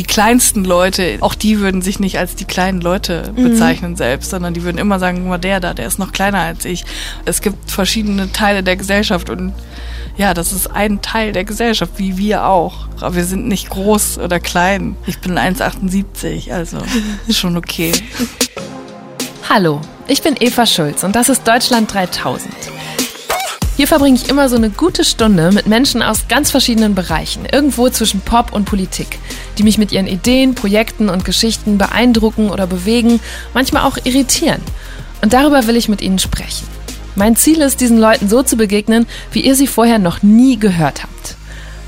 die kleinsten Leute, auch die würden sich nicht als die kleinen Leute mhm. bezeichnen mhm. selbst, sondern die würden immer sagen, guck mal, der da, der ist noch kleiner als ich. Es gibt verschiedene Teile der Gesellschaft und ja, das ist ein Teil der Gesellschaft, wie wir auch. Aber wir sind nicht groß oder klein. Ich bin 1,78, also ist schon okay. Hallo, ich bin Eva Schulz und das ist Deutschland 3000. Hier verbringe ich immer so eine gute Stunde mit Menschen aus ganz verschiedenen Bereichen, irgendwo zwischen Pop und Politik, die mich mit ihren Ideen, Projekten und Geschichten beeindrucken oder bewegen, manchmal auch irritieren. Und darüber will ich mit ihnen sprechen. Mein Ziel ist, diesen Leuten so zu begegnen, wie ihr sie vorher noch nie gehört habt.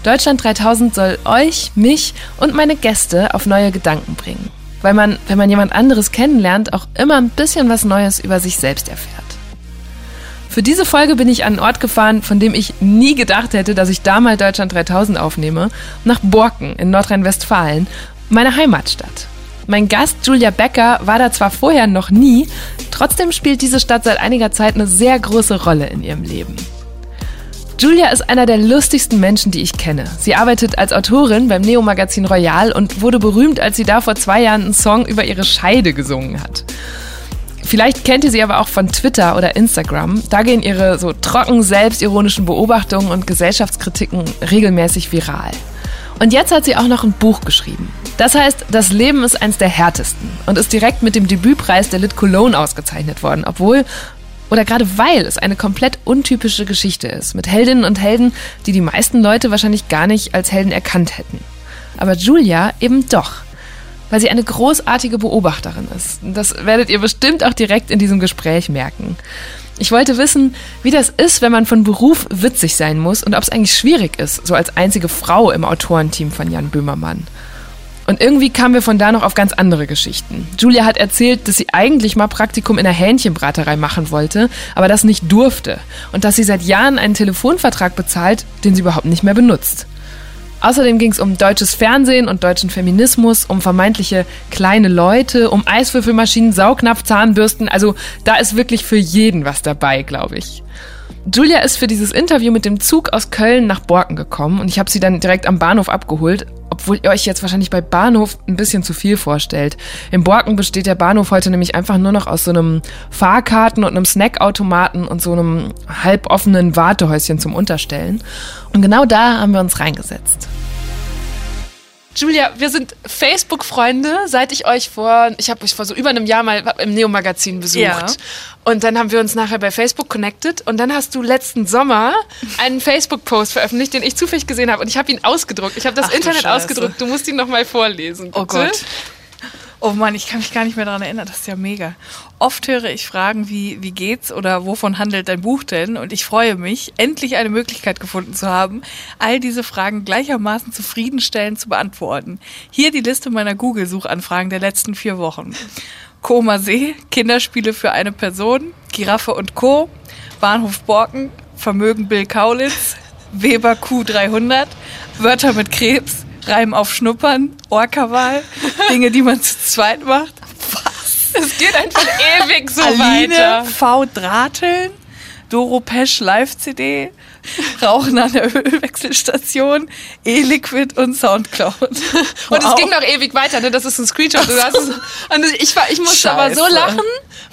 Deutschland 3000 soll euch, mich und meine Gäste auf neue Gedanken bringen. Weil man, wenn man jemand anderes kennenlernt, auch immer ein bisschen was Neues über sich selbst erfährt. Für diese Folge bin ich an einen Ort gefahren, von dem ich nie gedacht hätte, dass ich da mal Deutschland 3000 aufnehme, nach Borken in Nordrhein-Westfalen, meine Heimatstadt. Mein Gast Julia Becker war da zwar vorher noch nie, trotzdem spielt diese Stadt seit einiger Zeit eine sehr große Rolle in ihrem Leben. Julia ist einer der lustigsten Menschen, die ich kenne. Sie arbeitet als Autorin beim Neo-Magazin Royal und wurde berühmt, als sie da vor zwei Jahren einen Song über ihre Scheide gesungen hat. Vielleicht kennt ihr sie aber auch von Twitter oder Instagram. Da gehen ihre so trocken selbstironischen Beobachtungen und Gesellschaftskritiken regelmäßig viral. Und jetzt hat sie auch noch ein Buch geschrieben. Das heißt, das Leben ist eins der härtesten und ist direkt mit dem Debütpreis der Lit Cologne ausgezeichnet worden, obwohl oder gerade weil es eine komplett untypische Geschichte ist, mit Heldinnen und Helden, die die meisten Leute wahrscheinlich gar nicht als Helden erkannt hätten. Aber Julia eben doch weil sie eine großartige Beobachterin ist. Das werdet ihr bestimmt auch direkt in diesem Gespräch merken. Ich wollte wissen, wie das ist, wenn man von Beruf witzig sein muss und ob es eigentlich schwierig ist, so als einzige Frau im Autorenteam von Jan Böhmermann. Und irgendwie kamen wir von da noch auf ganz andere Geschichten. Julia hat erzählt, dass sie eigentlich mal Praktikum in der Hähnchenbraterei machen wollte, aber das nicht durfte. Und dass sie seit Jahren einen Telefonvertrag bezahlt, den sie überhaupt nicht mehr benutzt. Außerdem ging es um deutsches Fernsehen und deutschen Feminismus, um vermeintliche kleine Leute, um Eiswürfelmaschinen, Saugnapf, Zahnbürsten. Also da ist wirklich für jeden was dabei, glaube ich. Julia ist für dieses Interview mit dem Zug aus Köln nach Borken gekommen und ich habe sie dann direkt am Bahnhof abgeholt, obwohl ihr euch jetzt wahrscheinlich bei Bahnhof ein bisschen zu viel vorstellt. In Borken besteht der Bahnhof heute nämlich einfach nur noch aus so einem Fahrkarten und einem Snackautomaten und so einem halboffenen Wartehäuschen zum Unterstellen. Und genau da haben wir uns reingesetzt. Julia, wir sind Facebook-Freunde, seit ich euch vor, ich habe euch vor so über einem Jahr mal im Neo-Magazin besucht. Ja. Und dann haben wir uns nachher bei Facebook connected und dann hast du letzten Sommer einen Facebook-Post veröffentlicht, den ich zufällig gesehen habe und ich habe ihn ausgedruckt. Ich habe das Ach, Internet ausgedruckt. Du musst ihn noch mal vorlesen. Oh bitte. Oh Gott. Oh Mann, ich kann mich gar nicht mehr daran erinnern. Das ist ja mega. Oft höre ich Fragen wie, wie geht's oder wovon handelt dein Buch denn? Und ich freue mich, endlich eine Möglichkeit gefunden zu haben, all diese Fragen gleichermaßen zufriedenstellend zu beantworten. Hier die Liste meiner Google-Suchanfragen der letzten vier Wochen. Koma See, Kinderspiele für eine Person, Giraffe und Co., Bahnhof Borken, Vermögen Bill Kaulitz, Weber Q300, Wörter mit Krebs, Reim auf Schnuppern, Orkawahl, Dinge, die man zu zweit macht. Was? Es geht einfach ewig so Aline, weiter. V. Drateln, Doro Pesch Live-CD, Rauchen an der Ölwechselstation, E-Liquid und Soundcloud. Wow. Und es ging noch ewig weiter, ne? Das ist ein Screenshot. Es, und ich, war, ich musste Scheiße. aber so lachen,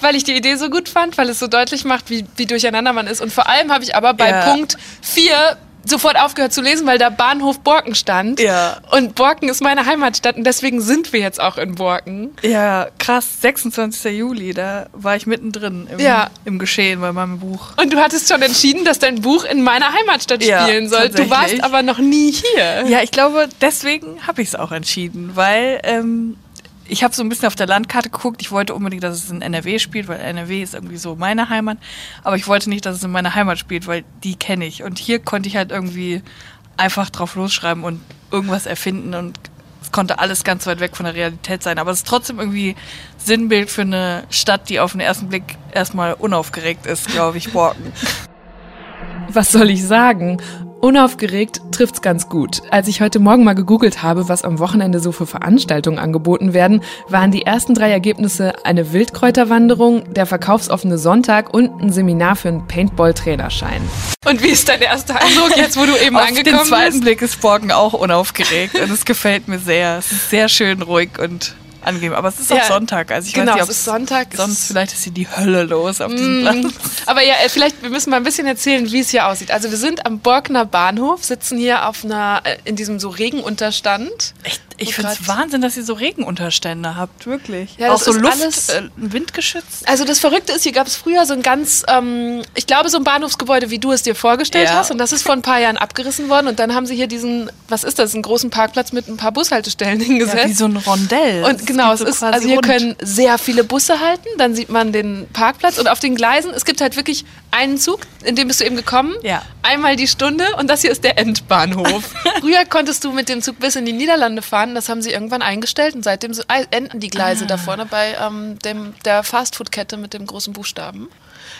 weil ich die Idee so gut fand, weil es so deutlich macht, wie, wie durcheinander man ist. Und vor allem habe ich aber bei ja. Punkt 4 sofort aufgehört zu lesen, weil da Bahnhof Borken stand. Ja. Und Borken ist meine Heimatstadt und deswegen sind wir jetzt auch in Borken. Ja, krass. 26. Juli, da war ich mittendrin im, ja. im Geschehen bei meinem Buch. Und du hattest schon entschieden, dass dein Buch in meiner Heimatstadt ja, spielen soll. Du warst aber noch nie hier. Ja, ich glaube, deswegen habe ich es auch entschieden, weil ähm, ich habe so ein bisschen auf der Landkarte geguckt. Ich wollte unbedingt, dass es in NRW spielt, weil NRW ist irgendwie so meine Heimat. Aber ich wollte nicht, dass es in meiner Heimat spielt, weil die kenne ich. Und hier konnte ich halt irgendwie einfach drauf losschreiben und irgendwas erfinden und es konnte alles ganz weit weg von der Realität sein. Aber es ist trotzdem irgendwie Sinnbild für eine Stadt, die auf den ersten Blick erstmal unaufgeregt ist, glaube ich, Borken. Was soll ich sagen? Unaufgeregt trifft's ganz gut. Als ich heute Morgen mal gegoogelt habe, was am Wochenende so für Veranstaltungen angeboten werden, waren die ersten drei Ergebnisse eine Wildkräuterwanderung, der verkaufsoffene Sonntag und ein Seminar für einen Paintball-Trainerschein. Und wie ist dein erster Eindruck jetzt, wo du eben Auf angekommen den zweiten bist? Blick ist Borken auch unaufgeregt und es gefällt mir sehr. Es ist sehr schön ruhig und angenehm. Aber es ist auch Ja, Sonntag. Also ich genau, weiß nicht, es ist Sonntag. Sonst vielleicht ist hier die Hölle los auf diesem Mm, Platz. Aber ja, äh, vielleicht, wir müssen mal ein bisschen erzählen, wie es hier aussieht. Also wir sind am Borkener Bahnhof, sitzen hier auf einer, äh, in diesem so Regenunterstand. Echt, ich Wo finde es Wahnsinn, dass ihr so Regenunterstände habt, wirklich. Ja, auch so ist Luft, alles- äh, windgeschützt. Also das Verrückte ist, hier gab es früher so ein ganz, ähm, ich glaube so ein Bahnhofsgebäude, wie du es dir vorgestellt Ja. hast. Und das ist vor ein paar Jahren abgerissen worden. Und dann haben sie hier diesen, was ist das, einen großen Parkplatz mit ein paar Bushaltestellen hingesetzt. Ja, wie so ein Rondell. Und genau, es geht so ist, also hier können sehr viele Busse halten, dann sieht man den Parkplatz und auf den Gleisen, es gibt halt wirklich einen Zug, in dem bist du eben gekommen, Ja. einmal die Stunde und das hier ist der Endbahnhof. Früher konntest du mit dem Zug bis in die Niederlande fahren, das haben sie irgendwann eingestellt und seitdem so- äh, enden die Gleise da vorne bei ähm, dem, der Fastfood-Kette mit dem großen Buchstaben.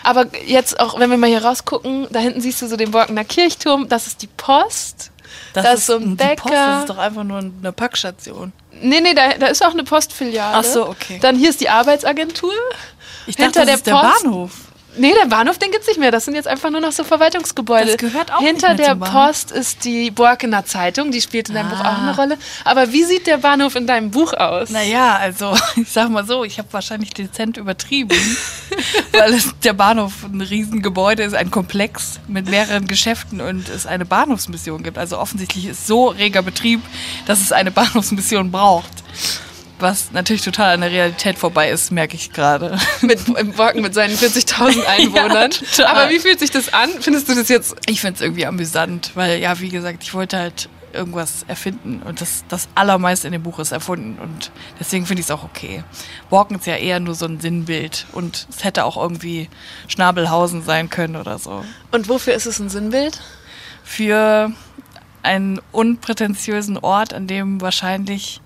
Aber jetzt auch, wenn wir mal hier rausgucken, da hinten siehst du so den Borkener Kirchturm, das ist die Post. Das da ist so ein die Post, Bäcker. das ist doch einfach nur eine Packstation. Nee, nee, da, da ist auch eine Postfiliale. Ach so, okay. Dann hier ist die Arbeitsagentur. Ich Hinter dachte, der das ist der Post- Bahnhof. Nee, der Bahnhof, den gibt's nicht mehr. Das sind jetzt einfach nur noch so Verwaltungsgebäude. Das gehört auch Hinter nicht mehr der. Post ist die Borkener Zeitung. Die spielt in deinem Buch auch Ah. eine Rolle. Aber wie sieht der Bahnhof in deinem Buch aus? Naja, also ich sag mal so, ich habe wahrscheinlich dezent übertrieben, weil es, der Bahnhof ein Riesengebäude ist, ein Komplex mit mehreren Geschäften und es eine Bahnhofsmission gibt. Also offensichtlich ist so reger Betrieb, dass es eine Bahnhofsmission braucht. Was natürlich total an der Realität vorbei ist, merke ich gerade. Mit, Im Borken mit seinen 40.000 Einwohnern. total. Aber wie fühlt sich das an? Findest du das jetzt... Ich finde es irgendwie amüsant, weil ja, wie gesagt, ich wollte halt irgendwas erfinden und das, das Allermeiste in dem Buch ist erfunden und deswegen finde ich es auch okay. Borken ist ja eher nur so ein Sinnbild und es hätte auch irgendwie Schnabelhausen sein können oder so. Und wofür ist es ein Sinnbild? Für einen unprätentiösen Ort, an dem wahrscheinlich,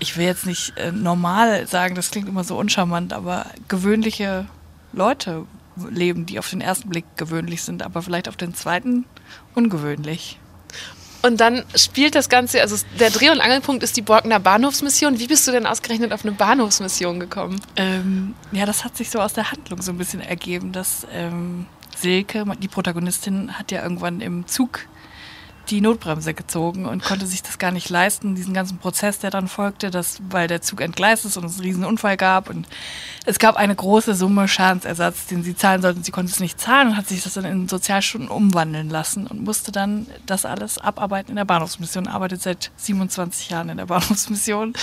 ich will jetzt nicht äh, normal sagen, das klingt immer so uncharmant, aber gewöhnliche Leute leben, die auf den ersten Blick gewöhnlich sind, aber vielleicht auf den zweiten ungewöhnlich. Und dann spielt das Ganze, also der Dreh- und Angelpunkt ist die Borkener Bahnhofsmission. Wie bist du denn ausgerechnet auf eine Bahnhofsmission gekommen? Ähm, ja, das hat sich so aus der Handlung so ein bisschen ergeben, dass ähm, Silke, die Protagonistin, hat ja irgendwann im Zug die Notbremse gezogen und konnte sich das gar nicht leisten, diesen ganzen Prozess, der dann folgte, dass, weil der Zug entgleist ist und es einen riesen Unfall gab und es gab eine große Summe Schadensersatz, den sie zahlen sollten. Sie konnte es nicht zahlen und hat sich das dann in Sozialstunden umwandeln lassen und musste dann das alles abarbeiten in der Bahnhofsmission, arbeitet seit 27 Jahren in der Bahnhofsmission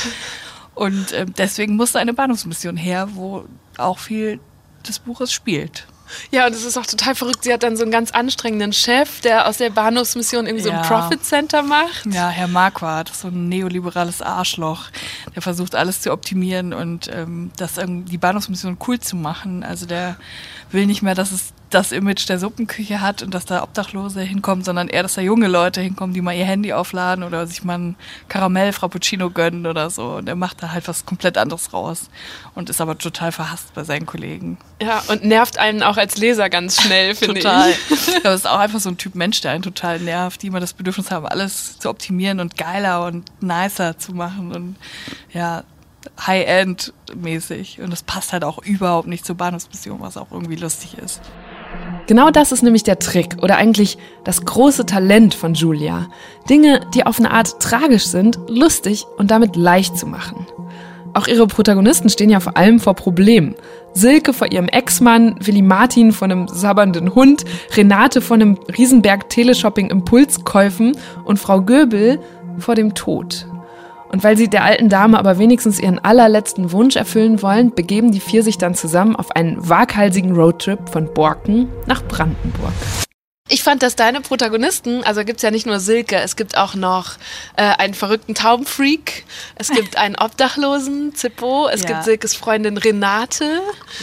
und ähm, deswegen musste eine Bahnhofsmission her, wo auch viel des Buches spielt. Ja, und es ist auch total verrückt. Sie hat dann so einen ganz anstrengenden Chef, der aus der Bahnhofsmission irgendwie so ein. Profit Center macht. Ja, Herr Marquardt, so ein neoliberales Arschloch, der versucht alles zu optimieren und ähm, das die Bahnhofsmission cool zu machen. Also der will nicht mehr, dass es das Image der Suppenküche hat und dass da Obdachlose hinkommen, sondern eher, dass da junge Leute hinkommen, die mal ihr Handy aufladen oder sich mal ein Karamell Frappuccino gönnen oder so. Und er macht da halt was komplett anderes raus und ist aber total verhasst bei seinen Kollegen. Ja, und nervt einen auch als Leser ganz schnell, finde Total. ich. Aber es ist auch einfach so ein Typ Mensch, der einen total nervt, die immer das Bedürfnis haben, alles zu optimieren und geiler und nicer zu machen und ja, High-End-mäßig. Und das passt halt auch überhaupt nicht zur Bahnhofsmission, was auch irgendwie lustig ist. Genau das ist nämlich der Trick oder eigentlich das große Talent von Julia. Dinge, die auf eine Art tragisch sind, lustig und damit leicht zu machen. Auch ihre Protagonisten stehen ja vor allem vor Problemen. Silke vor ihrem Ex-Mann, Willi Martin von einem sabbernden Hund, Renate von einem Riesenberg Teleshopping-Impulskäufen und Frau Göbel vor dem Tod. Und weil sie der alten Dame aber wenigstens ihren allerletzten Wunsch erfüllen wollen, begeben die vier sich dann zusammen auf einen waghalsigen Roadtrip von Borken nach Brandenburg. Ich fand, dass deine Protagonisten, also gibt's ja nicht nur Silke, es gibt auch noch äh, einen verrückten Taubenfreak, es gibt einen Obdachlosen, Zippo, es Ja. gibt Silkes Freundin Renate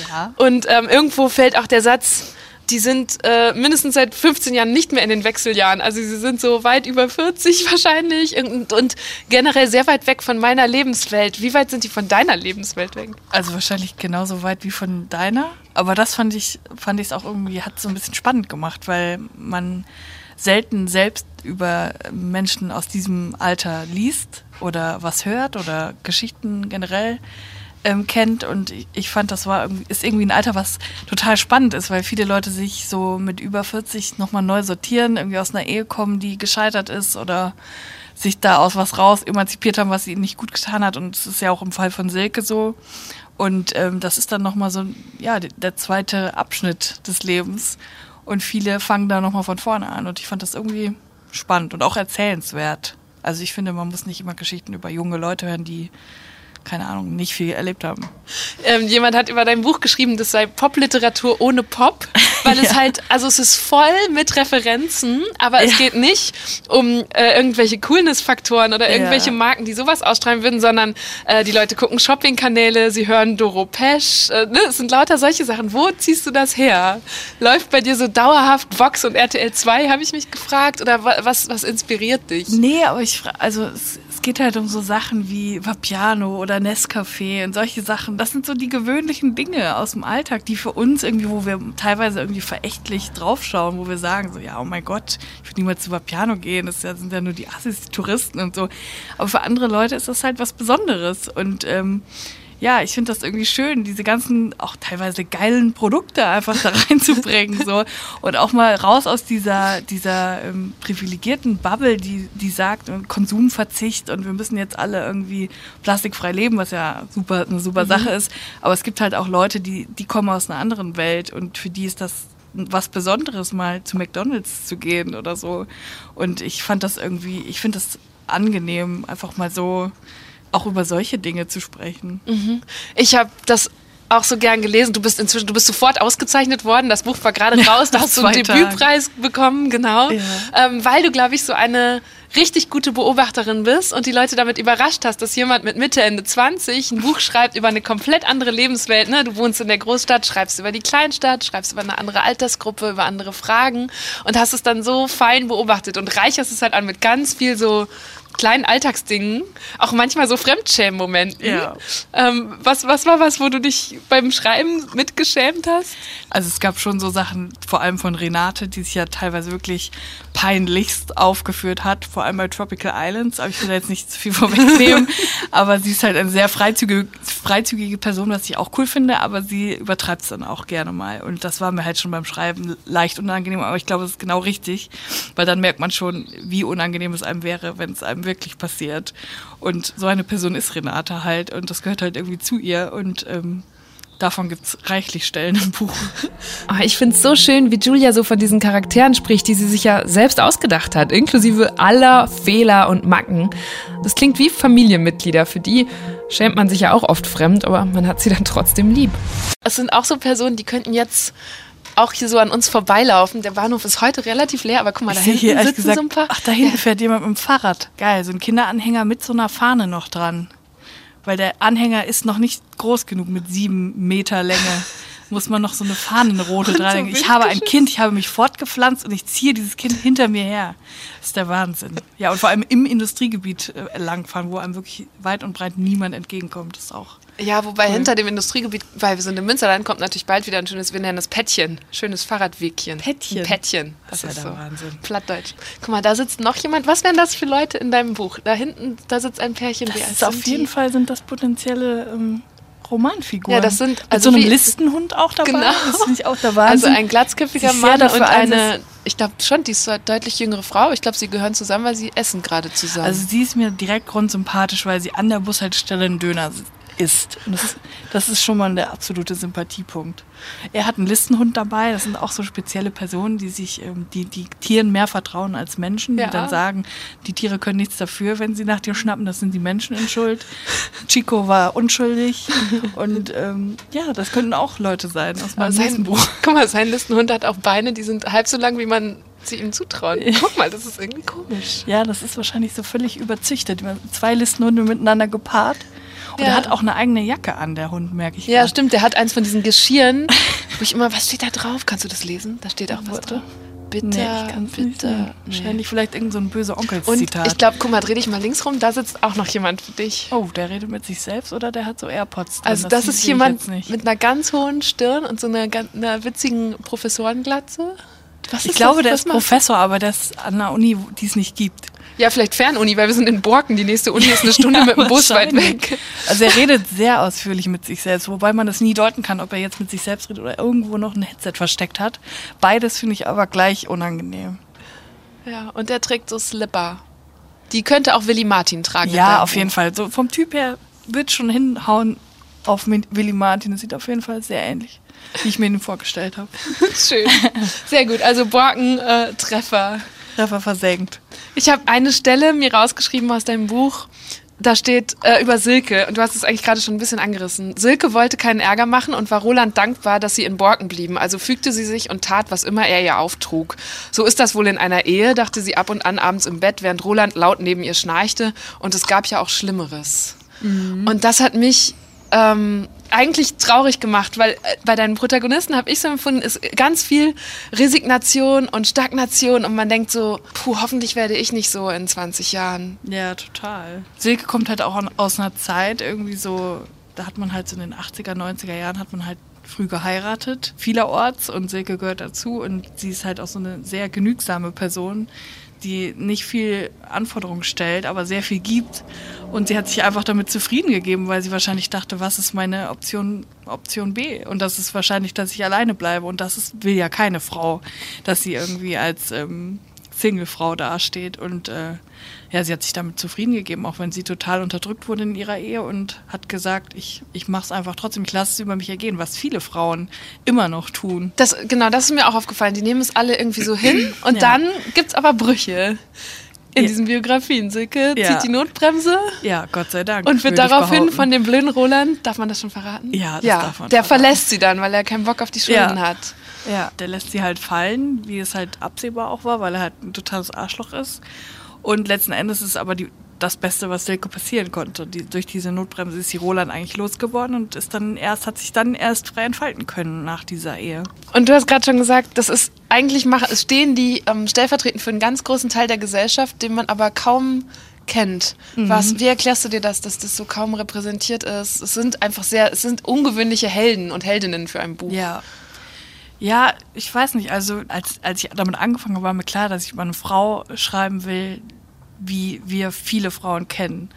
Ja. und ähm, irgendwo fällt auch der Satz, die sind äh, mindestens seit 15 Jahren nicht mehr in den Wechseljahren. Also sie sind so weit über 40 wahrscheinlich und, und generell sehr weit weg von meiner Lebenswelt. Wie weit sind die von deiner Lebenswelt weg? Also wahrscheinlich genauso weit wie von deiner. Aber das fand ich, fand ich es auch irgendwie, hat so ein bisschen spannend gemacht, weil man selten selbst über Menschen aus diesem Alter liest oder was hört oder Geschichten generell ähm, kennt und ich fand, das war ist irgendwie ein Alter, was total spannend ist, weil viele Leute sich so mit über 40 nochmal neu sortieren, irgendwie aus einer Ehe kommen, die gescheitert ist oder sich da aus was raus emanzipiert haben, was ihnen nicht gut getan hat. Und es ist ja auch im Fall von Silke so. Und ähm, das ist dann nochmal so, ja, der zweite Abschnitt des Lebens. Und viele fangen da nochmal von vorne an. Und ich fand das irgendwie spannend und auch erzählenswert. Also ich finde, man muss nicht immer Geschichten über junge Leute hören, die keine Ahnung, nicht viel erlebt haben. Ähm, jemand hat über dein Buch geschrieben, das sei Popliteratur ohne Pop, weil es ja. halt, also es ist voll mit Referenzen, aber ja. es geht nicht um äh, irgendwelche Coolness-Faktoren oder irgendwelche ja. Marken, die sowas ausstrahlen würden, sondern äh, die Leute gucken Shopping-Kanäle, sie hören Doro Pesch, äh, ne? es sind lauter solche Sachen. Wo ziehst du das her? Läuft bei dir so dauerhaft Vox und RTL 2, habe ich mich gefragt, oder was, was inspiriert dich? Nee, aber ich, also es, es geht halt um so Sachen wie Vapiano oder Nescafé und solche Sachen. Das sind so die gewöhnlichen Dinge aus dem Alltag, die für uns irgendwie, wo wir teilweise irgendwie verächtlich draufschauen, wo wir sagen so, ja, oh mein Gott, ich würde niemals zu Vapiano gehen, das sind ja nur die Assis, die Touristen und so. Aber für andere Leute ist das halt was Besonderes und ähm, ja, ich finde das irgendwie schön, diese ganzen auch teilweise geilen Produkte einfach da reinzubringen so. Und auch mal raus aus dieser dieser ähm, privilegierten Bubble, die die sagt äh, Konsumverzicht und wir müssen jetzt alle irgendwie plastikfrei leben, was ja super eine super mhm. Sache ist, aber es gibt halt auch Leute, die die kommen aus einer anderen Welt und für die ist das was Besonderes mal zu McDonald's zu gehen oder so. Und ich fand das irgendwie, ich finde das angenehm einfach mal so auch über solche Dinge zu sprechen. Mhm. Ich habe das auch so gern gelesen. Du bist inzwischen, du bist sofort ausgezeichnet worden. Das Buch war gerade raus. Da hast du einen Debütpreis bekommen, genau. Ja. Ähm, weil du, glaube ich, so eine richtig gute Beobachterin bist und die Leute damit überrascht hast, dass jemand mit Mitte, Ende 20 ein Buch schreibt über eine komplett andere Lebenswelt. Ne? Du wohnst in der Großstadt, schreibst über die Kleinstadt, schreibst über eine andere Altersgruppe, über andere Fragen und hast es dann so fein beobachtet und reicherst es halt an mit ganz viel so kleinen Alltagsdingen, auch manchmal so Fremdschämen-Momenten. Ja. Ähm, was, was war was, wo du dich beim Schreiben mitgeschämt hast? Also es gab schon so Sachen, vor allem von Renate, die sich ja teilweise wirklich peinlichst aufgeführt hat, vor allem bei Tropical Islands, aber ich will da jetzt nicht zu viel vorwegnehmen, aber sie ist halt eine sehr freizügige, freizügige Person, was ich auch cool finde, aber sie übertreibt es dann auch gerne mal und das war mir halt schon beim Schreiben leicht unangenehm, aber ich glaube, das ist genau richtig, weil dann merkt man schon, wie unangenehm es einem wäre, wenn es einem wirklich passiert und so eine Person ist Renate halt und das gehört halt irgendwie zu ihr und ähm, Davon gibt es reichlich Stellen im Buch. Oh, ich finde es so schön, wie Julia so von diesen Charakteren spricht, die sie sich ja selbst ausgedacht hat, inklusive aller Fehler und Macken. Das klingt wie Familienmitglieder. Für die schämt man sich ja auch oft fremd, aber man hat sie dann trotzdem lieb. Es sind auch so Personen, die könnten jetzt auch hier so an uns vorbeilaufen. Der Bahnhof ist heute relativ leer, aber guck mal, da hinten hier, sitzen gesagt, so ein paar. Ach, da hinten ja. fährt jemand mit dem Fahrrad. Geil, so ein Kinderanhänger mit so einer Fahne noch dran weil der Anhänger ist noch nicht groß genug mit sieben Meter Länge. Muss man noch so eine Fahnenrote dran. So ich habe ein Kind, ich habe mich fortgepflanzt und ich ziehe dieses Kind hinter mir her. Das ist der Wahnsinn. Ja, und vor allem im Industriegebiet äh, langfahren, wo einem wirklich weit und breit niemand entgegenkommt, das ist auch ja, wobei cool. hinter dem Industriegebiet, weil wir sind im Münsterland, kommt natürlich bald wieder ein schönes, wir nennen das Pättchen, schönes Fahrradwegchen. Pättchen? Ein Pättchen. Das, das ist ja der so Wahnsinn. Plattdeutsch. Guck mal, da sitzt noch jemand. Was wären das für Leute in deinem Buch? Da hinten, da sitzt ein Pärchen. Das ist auf jeden Fall sind das potenzielle ähm, Romanfiguren. Ja, das sind also Mit so einem Listenhund auch dabei. Genau. Das finde ich auch der Wahnsinn. Also ein glatzköpfiger Mann und eine, ich glaube schon, die ist eine deutlich jüngere Frau. Ich glaube, sie gehören zusammen, weil sie essen gerade zusammen. Also sie ist mir direkt grundsympathisch, weil sie an der Bushaltestelle einen Döner ist. Das, das ist schon mal der absolute Sympathiepunkt. Er hat einen Listenhund dabei. Das sind auch so spezielle Personen, die sich, ähm, die, die Tieren mehr vertrauen als Menschen, ja. die dann sagen, die Tiere können nichts dafür, wenn sie nach dir schnappen. Das sind die Menschen in Schuld. Chico war unschuldig. Und ähm, ja, das könnten auch Leute sein aus meinem sein, Buch. Guck mal, sein Listenhund hat auch Beine, die sind halb so lang, wie man sie ihm zutrauen. Guck mal, das ist irgendwie komisch. Ja, das ist wahrscheinlich so völlig überzüchtet. Zwei Listenhunde miteinander gepaart. Und ja. er hat auch eine eigene Jacke an, der Hund, merke ich. Ja, grad. stimmt. Der hat eins von diesen Geschirren, wo ich immer, was steht da drauf? Kannst du das lesen? Da steht auch was drauf. Bitter, nee, ich kann bitter. Nicht nee. Wahrscheinlich vielleicht irgend so ein böse Onkel-Zitat. Und ich glaube, guck mal, dreh dich mal links rum, da sitzt auch noch jemand für dich. Oh, der redet mit sich selbst oder der hat so Airpods drin? Also das, das ist jemand mit einer ganz hohen Stirn und so einer, einer witzigen Professorenglatze. Was ich glaube, das? der ist Professor, aber das an einer Uni, die es nicht gibt. Ja, vielleicht Fernuni, weil wir sind in Borken. Die nächste Uni ist eine Stunde ja, mit dem Bus weit weg. Also er redet sehr ausführlich mit sich selbst, wobei man das nie deuten kann, ob er jetzt mit sich selbst redet oder irgendwo noch ein Headset versteckt hat. Beides finde ich aber gleich unangenehm. Ja, und er trägt so Slipper. Die könnte auch Willy Martin tragen. Ja, auf jeden Fall. So vom Typ her wird schon hinhauen auf Willy Martin. Das sieht auf jeden Fall sehr ähnlich, wie ich mir ihn vorgestellt habe. Schön. Sehr gut. Also Borken, äh, Treffer. Treffer versenkt. Ich habe eine Stelle mir rausgeschrieben aus deinem Buch. Da steht äh, über Silke, und du hast es eigentlich gerade schon ein bisschen angerissen. Silke wollte keinen Ärger machen und war Roland dankbar, dass sie in Borken blieben. Also fügte sie sich und tat, was immer er ihr auftrug. So ist das wohl in einer Ehe, dachte sie ab und an abends im Bett, während Roland laut neben ihr schnarchte. Und es gab ja auch Schlimmeres. Mhm. Und das hat mich ähm, eigentlich traurig gemacht, weil äh, bei deinen Protagonisten habe ich so empfunden, ist ganz viel Resignation und Stagnation und man denkt so, puh, hoffentlich werde ich nicht so in 20 Jahren. Ja, total. Silke kommt halt auch aus einer Zeit irgendwie so, da hat man halt so in den 80er, 90er Jahren hat man halt früh geheiratet, vielerorts und Silke gehört dazu und sie ist halt auch so eine sehr genügsame Person, die nicht viel Anforderungen stellt, aber sehr viel gibt. Und sie hat sich einfach damit zufrieden gegeben, weil sie wahrscheinlich dachte, was ist meine Option, Option B? Und das ist wahrscheinlich, dass ich alleine bleibe. Und das ist, will ja keine Frau, dass sie irgendwie als ähm, Singlefrau dasteht. Und äh, ja, sie hat sich damit zufrieden gegeben, auch wenn sie total unterdrückt wurde in ihrer Ehe und hat gesagt, ich, ich mache es einfach trotzdem, ich lasse es über mich ergehen, was viele Frauen immer noch tun. Das, genau, das ist mir auch aufgefallen. Die nehmen es alle irgendwie so hin und ja. dann gibt es aber Brüche in ja. diesen Biografien. Silke ja. zieht die Notbremse. Ja, Gott sei Dank. Und wird daraufhin von dem blöden Roland, darf man das schon verraten? Ja, das ja. darf man. Der verraten. verlässt sie dann, weil er keinen Bock auf die Schulden hat. Ja, der lässt sie halt fallen, wie es halt absehbar auch war, weil er halt ein totales Arschloch ist. Und letzten Endes ist aber die, das Beste, was Silke passieren konnte. Die, durch diese Notbremse ist sie Roland eigentlich losgeworden und ist dann erst, hat sich dann erst frei entfalten können nach dieser Ehe. Und du hast gerade schon gesagt, das ist eigentlich machen, es stehen die ähm, stellvertretend für einen ganz großen Teil der Gesellschaft, den man aber kaum kennt. Mhm. Was, wie erklärst du dir das, dass das so kaum repräsentiert ist? Es sind einfach sehr, es sind ungewöhnliche Helden und Heldinnen für ein Buch. Ja. Ja, ich weiß nicht. Also als, als ich damit angefangen habe, war mir klar, dass ich über eine Frau schreiben will, wie wir viele Frauen kennen.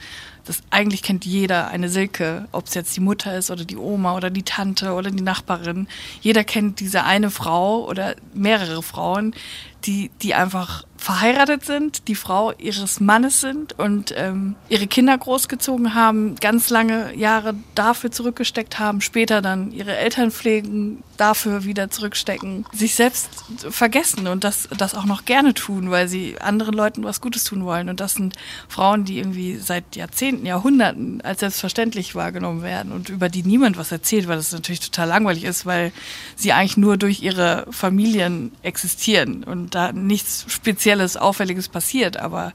Das eigentlich kennt jeder eine Silke, ob es jetzt die Mutter ist oder die Oma oder die Tante oder die Nachbarin. Jeder kennt diese eine Frau oder mehrere Frauen, die, die einfach verheiratet sind, die Frau ihres Mannes sind und ähm, ihre Kinder großgezogen haben, ganz lange Jahre dafür zurückgesteckt haben, später dann ihre Eltern pflegen, dafür wieder zurückstecken, sich selbst vergessen und das, das auch noch gerne tun, weil sie anderen Leuten was Gutes tun wollen. Und das sind Frauen, die irgendwie seit Jahrzehnten, Jahrhunderten als selbstverständlich wahrgenommen werden und über die niemand was erzählt, weil das natürlich total langweilig ist, weil sie eigentlich nur durch ihre Familien existieren und da nichts Spezielles, Auffälliges passiert. Aber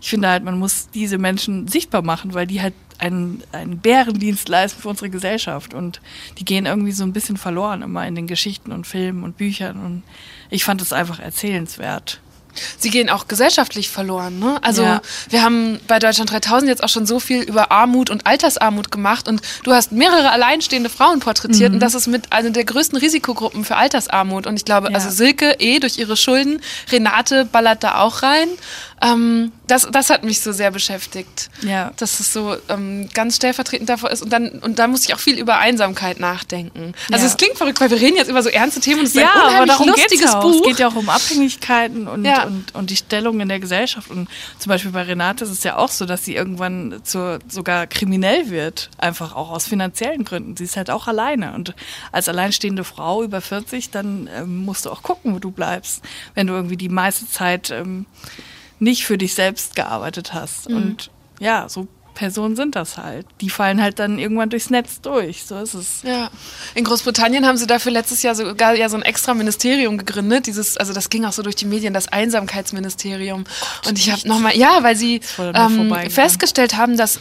ich finde halt, man muss diese Menschen sichtbar machen, weil die halt einen, einen Bärendienst leisten für unsere Gesellschaft. Und die gehen irgendwie so ein bisschen verloren immer in den Geschichten und Filmen und Büchern. Und ich fand es einfach erzählenswert. Sie gehen auch gesellschaftlich verloren. Ne? Also ja. wir haben bei Deutschland 3000 jetzt auch schon so viel über Armut und Altersarmut gemacht und du hast mehrere alleinstehende Frauen porträtiert mhm. und das ist mit einer der größten Risikogruppen für Altersarmut. Und ich glaube, ja. also Silke eh durch ihre Schulden, Renate ballert da auch rein. Ähm, das, das hat mich so sehr beschäftigt. Ja. Dass es so ähm, ganz stellvertretend davor ist. Und dann, und dann muss ich auch viel über Einsamkeit nachdenken. Also ja. es klingt verrückt, weil wir reden jetzt über so ernste Themen und es ist ja, ein unheimlich aber lustiges Buch. Es geht ja auch um Abhängigkeiten und, ja. und, und die Stellung in der Gesellschaft. Und zum Beispiel bei Renate ist es ja auch so, dass sie irgendwann zur, sogar kriminell wird. Einfach auch aus finanziellen Gründen. Sie ist halt auch alleine. Und als alleinstehende Frau über 40, dann ähm, musst du auch gucken, wo du bleibst. Wenn du irgendwie die meiste Zeit ähm, nicht für dich selbst gearbeitet hast. Mhm. Und ja, so Personen sind das halt. Die fallen halt dann irgendwann durchs Netz durch. So ist es. Ja. In Großbritannien haben sie dafür letztes Jahr sogar ja so ein extra Ministerium gegründet. Dieses, also das ging auch so durch die Medien, das Einsamkeitsministerium. Gott, Und ich habe nochmal, ja, weil sie ähm, festgestellt haben, dass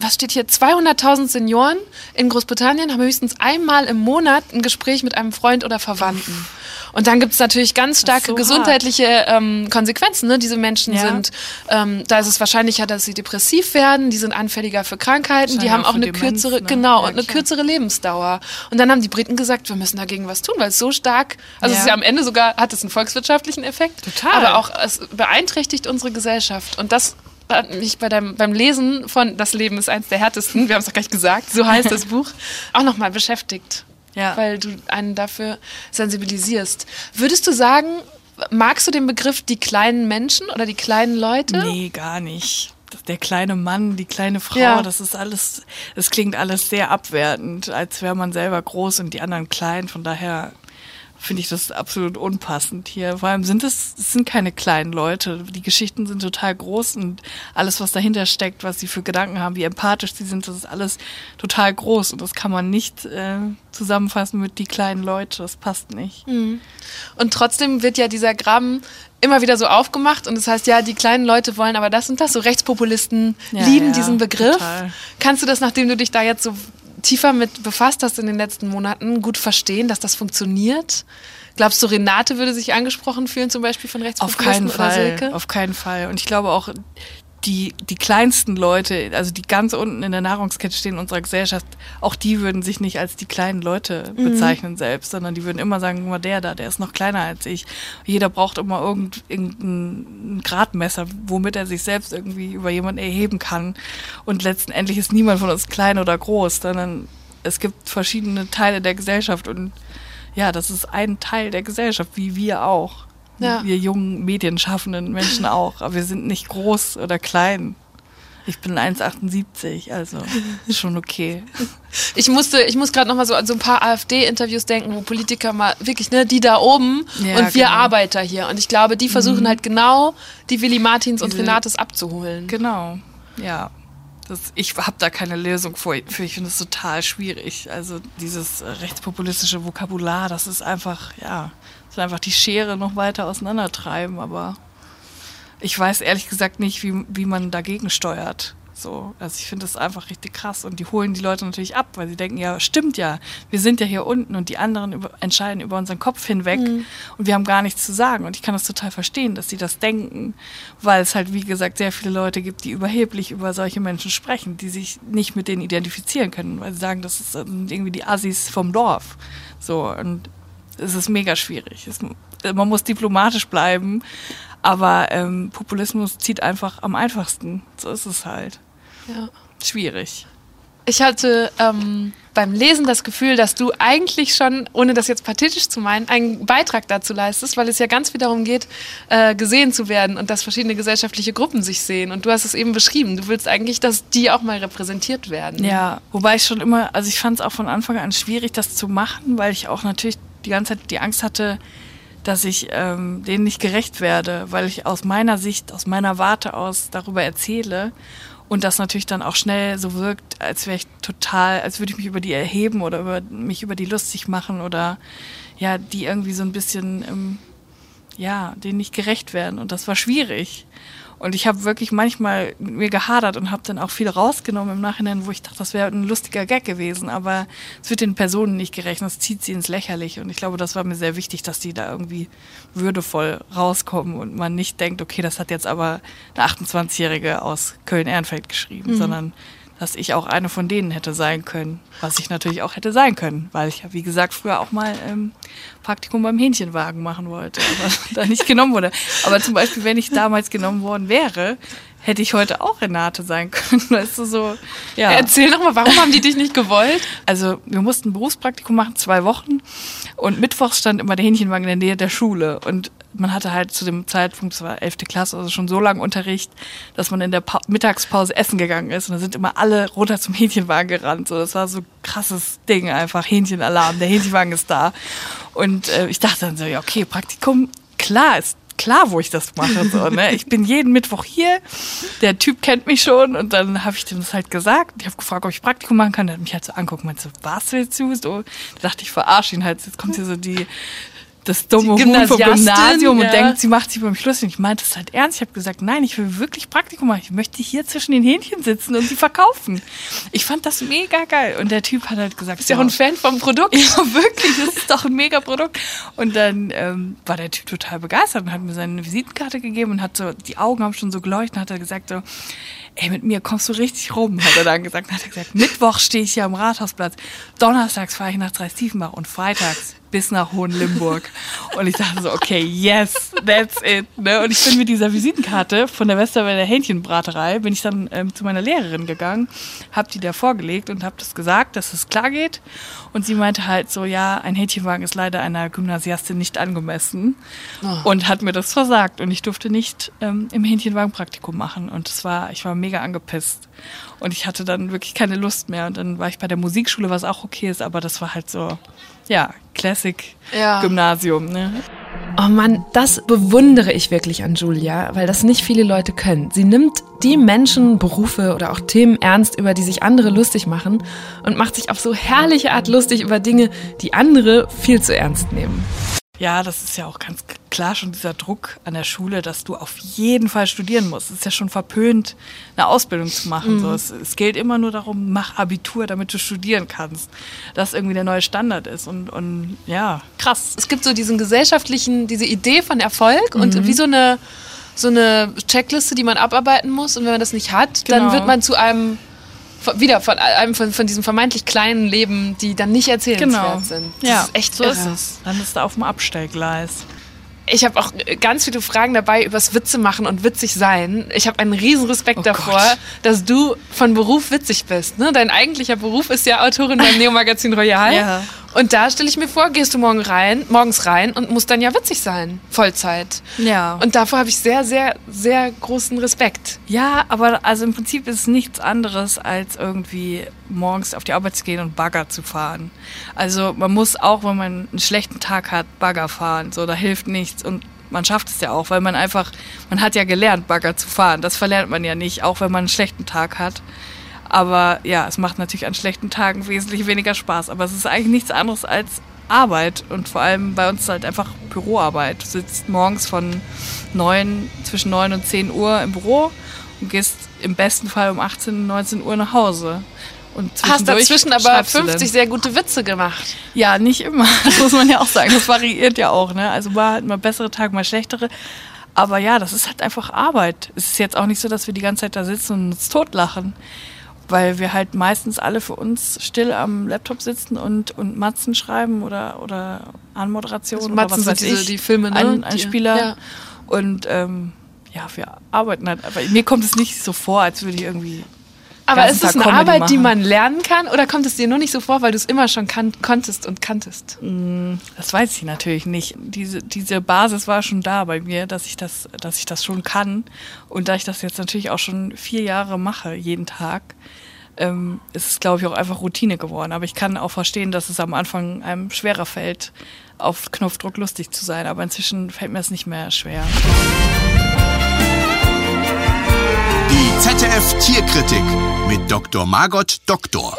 was steht hier? 200.000 Senioren in Großbritannien haben höchstens einmal im Monat ein Gespräch mit einem Freund oder Verwandten. Und dann gibt es natürlich ganz starke so gesundheitliche ähm, Konsequenzen. Ne? Diese Menschen Ja. sind, ähm, da ist es wahrscheinlicher, dass sie depressiv werden, die sind anfälliger für Krankheiten, die haben auch eine Demenz, kürzere, ne? genau, Ja, und eine klar. kürzere Lebensdauer. Und dann haben die Briten gesagt, wir müssen dagegen was tun, weil es so stark, also es Ja. ist ja am Ende sogar, hat es einen volkswirtschaftlichen Effekt. Total. Aber auch, es beeinträchtigt unsere Gesellschaft. Und das hat mich bei deinem, beim Lesen von Das Leben ist eins der härtesten, wir haben es doch gleich gesagt, so heißt das Buch, auch nochmal beschäftigt. Ja. Weil du einen dafür sensibilisierst. Würdest du sagen, magst du den Begriff die kleinen Menschen oder die kleinen Leute? Nee, gar nicht. Der kleine Mann, die kleine Frau, Ja. das ist alles, das klingt alles sehr abwertend, als wäre man selber groß und die anderen klein. Von daher finde ich das absolut unpassend hier. Vor allem sind es, es sind keine kleinen Leute. Die Geschichten sind total groß und alles, was dahinter steckt, was sie für Gedanken haben, wie empathisch sie sind, das ist alles total groß und das kann man nicht äh, zusammenfassen mit die kleinen Leute. Das passt nicht. Und trotzdem wird ja dieser Graben immer wieder so aufgemacht und das heißt, ja, die kleinen Leute wollen aber das und das. So Rechtspopulisten Ja, lieben ja, diesen Begriff. total. Kannst du das, nachdem du dich da jetzt so tiefer mit befasst hast in den letzten Monaten, gut verstehen, dass das funktioniert? Glaubst du, Renate würde sich angesprochen fühlen, zum Beispiel von Auf Rechtspopulisten keinen oder Fall. Silke? Auf keinen Fall. Und ich glaube auch, die, die kleinsten Leute, also die ganz unten in der Nahrungskette stehen in unserer Gesellschaft, auch die würden sich nicht als die kleinen Leute Mhm. bezeichnen selbst, sondern die würden immer sagen, guck mal, der da, der ist noch kleiner als ich. Jeder braucht immer irgend, irgendein Gradmesser, womit er sich selbst irgendwie über jemanden erheben kann. Und letztendlich ist niemand von uns klein oder groß, sondern es gibt verschiedene Teile der Gesellschaft und ja, das ist ein Teil der Gesellschaft, wie wir auch. Ja. Wir jungen medienschaffenden Menschen auch. Aber wir sind nicht groß oder klein. Ich bin 1,78, also schon okay. Ich musste, ich muss gerade noch mal so an so ein paar AfD-Interviews denken, wo Politiker mal wirklich, ne, die da oben Ja, und wir genau. Arbeiter hier. Und ich glaube, die versuchen halt genau die Willi Martins und Diese- Renates abzuholen. Genau, ja. Das, ich habe da keine Lösung für. ich finde es total schwierig. Also dieses rechtspopulistische Vokabular, das ist einfach, ja, will einfach die Schere noch weiter auseinandertreiben. Aber ich weiß ehrlich gesagt nicht, wie, wie man dagegen steuert. So, also ich finde das einfach richtig krass. Und die holen die Leute natürlich ab, weil sie denken, ja, stimmt ja, wir sind ja hier unten und die anderen über, entscheiden über unseren Kopf hinweg und wir haben gar nichts zu sagen. Und ich kann das total verstehen, dass sie das denken, weil es halt, wie gesagt, sehr viele Leute gibt, die überheblich über solche Menschen sprechen, die sich nicht mit denen identifizieren können, weil sie sagen, das ist, sind irgendwie die Assis vom Dorf. So, und es ist mega schwierig. Es, man muss diplomatisch bleiben, aber ähm, Populismus zieht einfach am einfachsten. So ist es halt. Ja. Schwierig. Ich hatte ähm, beim Lesen das Gefühl, dass du eigentlich schon, ohne das jetzt pathetisch zu meinen, einen Beitrag dazu leistest, weil es ja ganz viel darum geht, äh, gesehen zu werden und dass verschiedene gesellschaftliche Gruppen sich sehen. Und du hast es eben beschrieben. Du willst eigentlich, dass die auch mal repräsentiert werden. Ja, wobei ich schon immer, also ich fand es auch von Anfang an schwierig, das zu machen, weil ich auch natürlich die ganze Zeit die Angst hatte, dass ich ähm, denen nicht gerecht werde, weil ich aus meiner Sicht, aus meiner Warte aus darüber erzähle und das natürlich dann auch schnell so wirkt, als wäre ich total, als würde ich mich über die erheben oder über mich über die lustig machen oder ja, die irgendwie so ein bisschen, ähm, ja, denen nicht gerecht werden und das war schwierig. Und ich habe wirklich manchmal mit mir gehadert und habe dann auch viel rausgenommen im Nachhinein, wo ich dachte, das wäre ein lustiger Gag gewesen. Aber es wird den Personen nicht gerecht, das zieht sie ins Lächerliche. Und ich glaube, das war mir sehr wichtig, dass die da irgendwie würdevoll rauskommen und man nicht denkt, okay, das hat jetzt aber eine 28-Jährige aus Köln-Ehrenfeld geschrieben, sondern dass ich auch eine von denen hätte sein können, was ich natürlich auch hätte sein können, weil ich ja, wie gesagt, früher auch mal ähm, Praktikum beim Hähnchenwagen machen wollte, aber da nicht genommen wurde. Aber zum Beispiel, wenn ich damals genommen worden wäre, hätte ich heute auch Renate sein können. Weißt du, so, ja. Erzähl doch mal, warum haben die dich nicht gewollt? Also wir mussten ein Berufspraktikum machen, zwei Wochen. Und mittwochs stand immer der Hähnchenwagen in der Nähe der Schule. Und man hatte halt zu dem Zeitpunkt, es war 11. Klasse, also schon so lange Unterricht, dass man in der pa Mittagspause essen gegangen ist. Und da sind immer alle runter zum Hähnchenwagen gerannt. So, das war so ein krasses Ding einfach. Hähnchenalarm, der Hähnchenwagen ist da. Und äh, ich dachte dann so, ja okay, Praktikum, klar, ist klar, wo ich das mache. So, ne? Ich bin jeden Mittwoch hier, der Typ kennt mich schon und dann habe ich dem das halt gesagt. Ich habe gefragt, ob ich Praktikum machen kann. Der hat mich halt so anguckt und meinte so, was willst du? So, da dachte ich, verarsche ihn halt. Jetzt kommt hier so die das dumme Huhn vom Gymnasium und denkt, sie macht sich über mich lustig. Und ich meinte es halt ernst. Ich habe gesagt, nein, ich will wirklich Praktikum machen. Ich möchte hier zwischen den Hähnchen sitzen und sie verkaufen. Ich fand das mega geil. Und der Typ hat halt gesagt, ist ja auch ein Fan vom Produkt. Ja, wirklich, das ist doch ein mega Produkt. Und dann ähm, war der Typ total begeistert und hat mir seine Visitenkarte gegeben und hat so, die Augen haben schon so geleuchtet und hat er gesagt so, ey, mit mir kommst du richtig rum, hat er dann gesagt. Dann hat er gesagt, Mittwoch stehe ich hier am Rathausplatz, donnerstags fahre ich nach Dreistiefenbach und freitags bis nach Hohenlimburg. Und ich dachte so, okay, yes, that's it. Ne? Und ich bin mit dieser Visitenkarte von der Westerwälder Hähnchenbraterei, bin ich dann ähm, zu meiner Lehrerin gegangen, habe die da vorgelegt und habe das gesagt, dass es klar geht. Und sie meinte halt so, ja, ein Hähnchenwagen ist leider einer Gymnasiastin nicht angemessen. Oh. Und hat mir das versagt. Und ich durfte nicht ähm, im Hähnchenwagen Praktikum machen. Und das war, ich war mega angepisst. Und ich hatte dann wirklich keine Lust mehr. Und dann war ich bei der Musikschule, was auch okay ist, aber das war halt so, ja, Classic-Gymnasium. Ja. Ne? Oh Mann, das bewundere ich wirklich an Julia, weil das nicht viele Leute können. Sie nimmt die Menschen, Berufe oder auch Themen ernst, über die sich andere lustig machen und macht sich auf so herrliche Art lustig über Dinge, die andere viel zu ernst nehmen. Ja, das ist ja auch ganz klar schon dieser Druck an der Schule, dass du auf jeden Fall studieren musst. Es ist ja schon verpönt, eine Ausbildung zu machen. Mhm. So, es, es geht immer nur darum, mach Abitur, damit du studieren kannst. Das irgendwie der neue Standard ist. Und, und ja. Krass. Es gibt so diesen gesellschaftlichen, diese Idee von Erfolg mhm. und wie so eine, so eine Checkliste, die man abarbeiten muss. Und wenn man das nicht hat, genau. dann wird man zu einem wieder von einem von, von diesen vermeintlich kleinen Leben, die dann nicht erzählenswert genau. sind. Das ja, ist echt so irre. ist es. Dann ist er auf dem Abstellgleis. Ich habe auch ganz viele Fragen dabei übers Witze machen und witzig sein. Ich habe einen riesen Respekt oh davor, Gott. dass du von Beruf witzig bist. Ne? Dein eigentlicher Beruf ist ja Autorin beim Neo-Magazin Royal. ja. Und da stelle ich mir vor, gehst du morgen rein, morgens rein und musst dann ja witzig sein, Vollzeit. Ja. Und davor habe ich sehr, sehr, sehr großen Respekt. Ja, aber also im Prinzip ist es nichts anderes, als irgendwie morgens auf die Arbeit zu gehen und Bagger zu fahren. Also man muss auch, wenn man einen schlechten Tag hat, Bagger fahren. So, da hilft nichts. Und man schafft es ja auch, weil man einfach, man hat ja gelernt, Bagger zu fahren. Das verlernt man ja nicht, auch wenn man einen schlechten Tag hat. Aber ja, es macht natürlich an schlechten Tagen wesentlich weniger Spaß. Aber es ist eigentlich nichts anderes als Arbeit und vor allem bei uns halt einfach Büroarbeit. Du sitzt morgens von neun, zwischen 9 und 10 Uhr im Büro und gehst im besten Fall um 18, 19 Uhr nach Hause. Und Hast dazwischen aber 50 sehr gute Witze gemacht. Ja, nicht immer. Das muss man ja auch sagen. Das variiert ja auch. Ne? Also mal, mal bessere Tage, mal schlechtere. Aber ja, das ist halt einfach Arbeit. Es ist jetzt auch nicht so, dass wir die ganze Zeit da sitzen und uns totlachen weil wir halt meistens alle für uns still am Laptop sitzen und, und Matzen schreiben oder, oder Anmoderationen also oder was weiß ich. die Filme, ne? Ein, ein Spieler. Ja. Und ähm, ja, wir arbeiten halt. Aber mir kommt es nicht so vor, als würde ich irgendwie aber ist es eine Comedy Arbeit, machen. die man lernen kann oder kommt es dir nur nicht so vor, weil du es immer schon kan konntest und kanntest? Mm, das weiß ich natürlich nicht. Diese, diese Basis war schon da bei mir, dass ich, das, dass ich das schon kann. Und da ich das jetzt natürlich auch schon vier Jahre mache, jeden Tag, ähm, ist es, glaube ich, auch einfach Routine geworden. Aber ich kann auch verstehen, dass es am Anfang einem schwerer fällt, auf Knopfdruck lustig zu sein. Aber inzwischen fällt mir es nicht mehr schwer. ZDF Tierkritik mit Dr. Margot Doktor.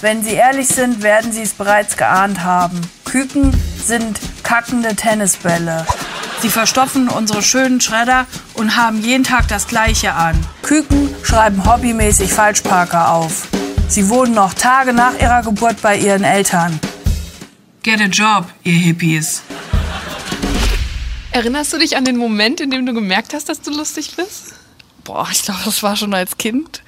Wenn Sie ehrlich sind, werden Sie es bereits geahnt haben. Küken sind kackende Tennisbälle. Sie verstopfen unsere schönen Schredder und haben jeden Tag das Gleiche an. Küken schreiben hobbymäßig Falschparker auf. Sie wohnen noch Tage nach ihrer Geburt bei ihren Eltern. Get a job, ihr Hippies. Erinnerst du dich an den Moment, in dem du gemerkt hast, dass du lustig bist? Boah, ich glaube, das war schon als Kind.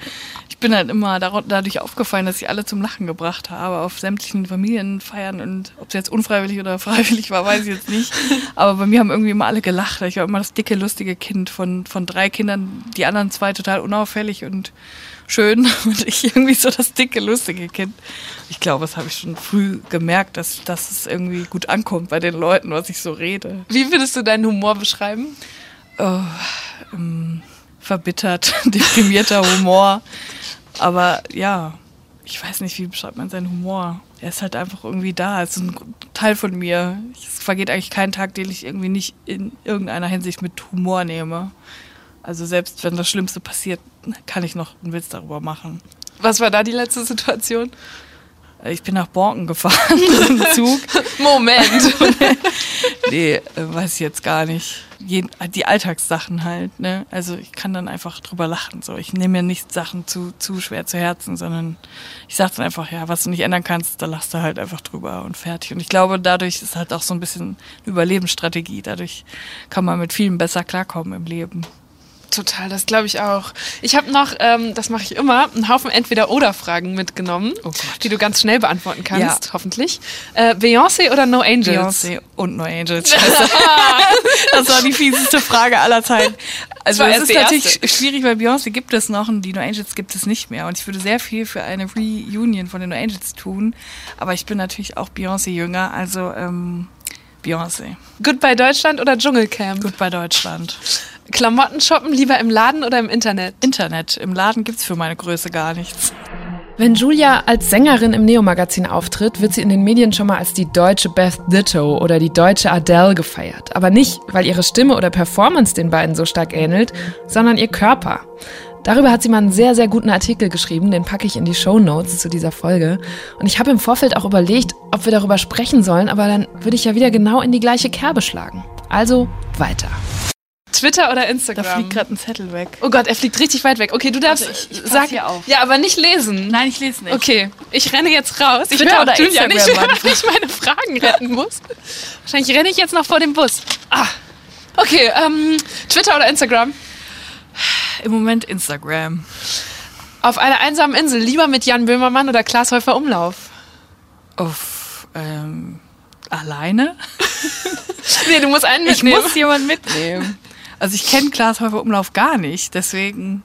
Ich bin halt immer dadurch aufgefallen, dass ich alle zum Lachen gebracht habe auf sämtlichen Familienfeiern und ob es jetzt unfreiwillig oder freiwillig war, weiß ich jetzt nicht. Aber bei mir haben irgendwie immer alle gelacht. Ich war immer das dicke, lustige Kind von, von drei Kindern, die anderen zwei total unauffällig und schön und ich irgendwie so das dicke, lustige Kind. Ich glaube, das habe ich schon früh gemerkt, dass, dass es irgendwie gut ankommt bei den Leuten, was ich so rede. Wie würdest du deinen Humor beschreiben? Oh, ähm, verbittert, deprimierter Humor. Aber ja, ich weiß nicht, wie beschreibt man seinen Humor? Er ist halt einfach irgendwie da. Es ist ein Teil von mir. Es vergeht eigentlich kein Tag, den ich irgendwie nicht in irgendeiner Hinsicht mit Humor nehme. Also selbst wenn das Schlimmste passiert, kann ich noch einen Witz darüber machen. Was war da die letzte Situation? Ich bin nach Borken gefahren im Zug. Moment. nee, weiß ich jetzt gar nicht. Die Alltagssachen halt, ne? Also ich kann dann einfach drüber lachen. So, ich nehme mir nicht Sachen zu, zu schwer zu Herzen, sondern ich sage dann einfach, ja, was du nicht ändern kannst, da lachst du halt einfach drüber und fertig. Und ich glaube, dadurch ist halt auch so ein bisschen eine Überlebensstrategie. Dadurch kann man mit vielen besser klarkommen im Leben. Total, das glaube ich auch. Ich habe noch, ähm, das mache ich immer, einen Haufen Entweder-Oder-Fragen mitgenommen, Oh die du ganz schnell beantworten kannst, Ja. hoffentlich. Äh, Beyoncé oder No Angels? Beyoncé und No Angels. Das war die fieseste Frage aller Zeiten. Also es ist natürlich erste. schwierig, weil Beyoncé gibt es noch und die No Angels gibt es nicht mehr. Und ich würde sehr viel für eine Reunion von den No Angels tun. Aber ich bin natürlich auch Beyoncé-Jünger, also ähm, Beyoncé. Goodbye Deutschland oder Dschungelcamp? Bei Deutschland. Klamotten shoppen lieber im Laden oder im Internet? Internet. Im Laden gibt's für meine Größe gar nichts. Wenn Julia als Sängerin im Neo-Magazin auftritt, wird sie in den Medien schon mal als die deutsche Beth Ditto oder die deutsche Adele gefeiert. Aber nicht, weil ihre Stimme oder Performance den beiden so stark ähnelt, sondern ihr Körper. Darüber hat sie mal einen sehr, sehr guten Artikel geschrieben, den packe ich in die Show Notes zu dieser Folge. Und ich habe im Vorfeld auch überlegt, ob wir darüber sprechen sollen, aber dann würde ich ja wieder genau in die gleiche Kerbe schlagen. Also weiter. Twitter oder Da Instagram? fliegt gerade ein Zettel weg. oh Gott, er fliegt richtig weit weg. Okay, du darfst Warte, ich- ich pass sagen. hier auf. Ja, aber nicht lesen. Nein, ich lese nicht. Okay, ich renne jetzt raus. Ich Twitter will auch oder Julia Instagram nicht, ich meine Fragen retten muss. Wahrscheinlich renne ich jetzt noch vor dem Bus. Ah. Okay, ähm, Twitter oder Instagram? Im Moment Instagram. Auf einer einsamen Insel, lieber mit Jan Böhmermann oder Klaas Häufer Umlauf? Auf ähm, alleine? Nee, du musst einen Ich mitnehmen. muss jemanden mitnehmen. Also ich kenne Klaas Häufer Umlauf gar nicht, deswegen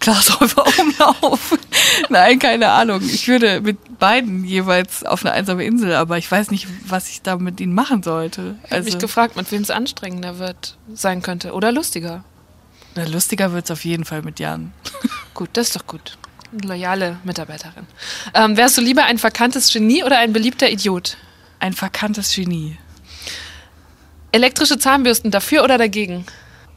Klaas Häufer Umlauf. Nein, keine Ahnung. Ich würde mit beiden jeweils auf eine einsame Insel, aber ich weiß nicht, was ich da mit ihnen machen sollte. Ich habe mich Also gefragt, mit wem es anstrengender wird sein könnte oder lustiger. na, lustiger wird's auf jeden Fall mit Jan. Gut, das ist doch gut. Eine Loyale Mitarbeiterin. Ähm, wärst du lieber ein verkanntes Genie oder ein beliebter Idiot? Ein verkanntes Genie. Elektrische Zahnbürsten dafür oder dagegen?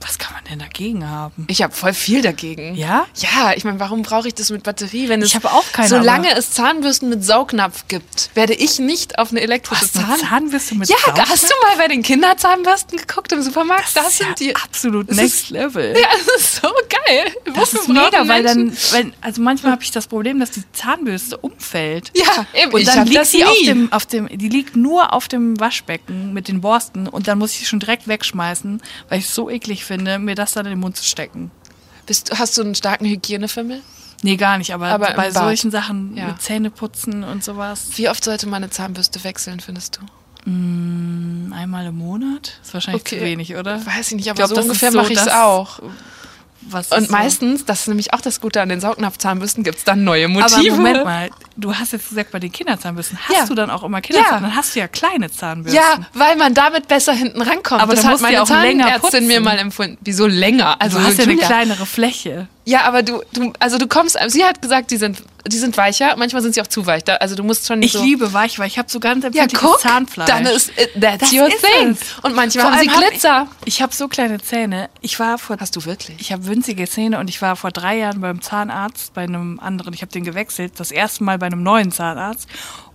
Was kann man denn dagegen haben? Ich habe voll viel dagegen. Ja? Ja, ich meine, warum brauche ich das mit Batterie, wenn es Ich habe auch keine, solange aber- es Zahnbürsten mit Saugnapf gibt, werde ich nicht auf eine elektrische eine Zahn Zahnbürste mit Ja, Saugnapf? hast du mal bei den Kinderzahnbürsten geguckt im Supermarkt? Das, Das ist sind ja die absolut Das next ist- level. Ja, das ist so geil. Das Wofür ist mega, weil dann, wenn, also manchmal habe ich das Problem, dass die Zahnbürste umfällt. Ja, eben, Und dann liegt sie auf dem, auf dem, die liegt nur auf dem Waschbecken mit den Borsten und dann muss ich sie schon direkt wegschmeißen, weil ich es so eklig finde, mir das dann in den Mund zu stecken. Bist, hast du einen starken Hygienefimmel? Nee, gar nicht, aber, Aber bei solchen Sachen Ja. mit Zähneputzen und sowas, Wie oft sollte man eine Zahnbürste wechseln, findest du? einmal im Monat, ist wahrscheinlich Okay. zu wenig, oder? Weiß ich nicht, aber glaub, so das ungefähr so mache ich es das- auch. Was Und ist so- meistens, das ist nämlich auch das Gute an den Saugnapfzahnbürsten, gibt es dann neue Aber Motive. Moment mal, du hast jetzt gesagt, bei den Kinderzahnbürsten, hast Ja. du dann auch immer Kinderzahnbürsten? Ja. Dann hast du ja kleine Zahnbürsten. Ja, weil man damit besser hinten rankommt. Aber das hat meine ja auch länger Zahnärztin mir mal empfunden. Wieso länger? Also du hast ja eine kleinere Fläche. Ja, aber du, du, also du kommst, sie hat gesagt, die sind, die sind weicher. Manchmal sind sie auch zu weich. Da, also du musst schon Ich so. liebe weich, weil ich habe so ganz ja, empfindliches guck, Zahnfleisch. dann ist it, that's Das your thing. es. Und manchmal Vor haben sie allem hab Glitzer. Ich, ich habe so kleine Zähne. Ich war vor Hast du wirklich? ich habe winzige Zähne und ich war vor drei Jahren beim Zahnarzt, bei einem anderen, ich habe den gewechselt, das erste Mal bei einem neuen Zahnarzt.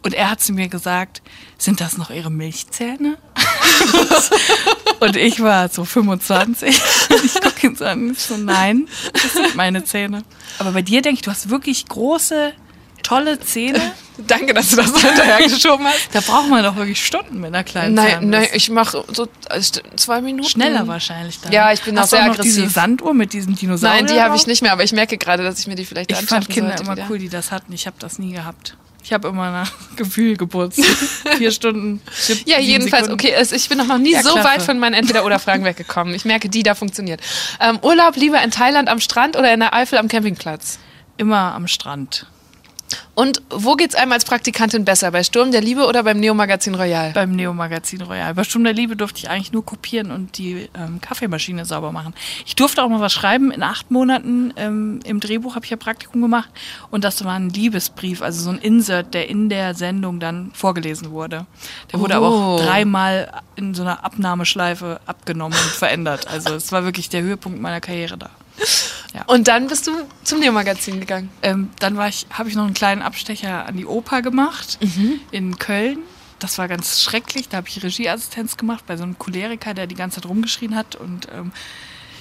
Und er hat zu mir gesagt, sind das noch Ihre Milchzähne? und ich war so 25. Und ich gucke ihn so an, ich so, nein, das sind meine Zähne. Aber bei dir denke ich, du hast wirklich große, tolle Zähne. Danke, dass du das so hinterher geschoben hast. Da braucht man doch wirklich Stunden mit einer kleinen Nein, Zahnbürste. nein, ich mache so st- zwei Minuten. Schneller wahrscheinlich dann. Ja, ich bin auch Hast sehr noch diese aggressiv. Sanduhr mit diesem Dinosaurier. Nein, die habe ich nicht mehr, aber ich merke gerade, dass ich mir die vielleicht Ich fand Kinder sollte immer wieder. cool, die das hatten. Ich habe das nie gehabt. Ich habe immer nach Gefühl geputzt. Vier Stunden. Chip, Ja, jedenfalls, Sekunden. okay, ich bin noch nie Ja, so klasse. weit von meinen Entweder-Oder-Fragen weggekommen. Ich merke, die da funktioniert. Ähm, Urlaub lieber in Thailand am Strand oder in der Eifel am Campingplatz? Immer am Strand. Und wo geht's einem als Praktikantin besser? Bei Sturm der Liebe oder beim Neo-Magazin Royal? Beim Neo-Magazin Royal. Bei Sturm der Liebe durfte ich eigentlich nur kopieren und die ähm, Kaffeemaschine sauber machen. Ich durfte auch mal was schreiben. In acht Monaten ähm, im Drehbuch habe ich ja Praktikum gemacht. Und das war ein Liebesbrief, also so ein Insert, der in der Sendung dann vorgelesen wurde. Der wurde aber Oh. auch dreimal in so einer Abnahmeschleife abgenommen und verändert. Also es war wirklich der Höhepunkt meiner Karriere da. Ja. Und dann bist du zum Neo-Magazin gegangen. Ähm, dann war ich, habe ich noch einen kleinen Abstecher an die Oper gemacht in Köln. Das war ganz schrecklich. Da habe ich Regieassistenz gemacht bei so einem Choleriker, der die ganze Zeit rumgeschrien hat. Und ähm,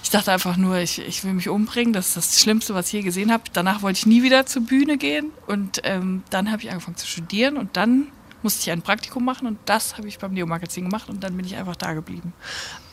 ich dachte einfach nur, ich, ich will mich umbringen. Das ist das Schlimmste, was ich je gesehen habe. Danach wollte ich nie wieder zur Bühne gehen. Und ähm, dann habe ich angefangen zu studieren. Und dann musste ich ein Praktikum machen. Und das habe ich beim Neo-Magazin gemacht. Und dann bin ich einfach da geblieben.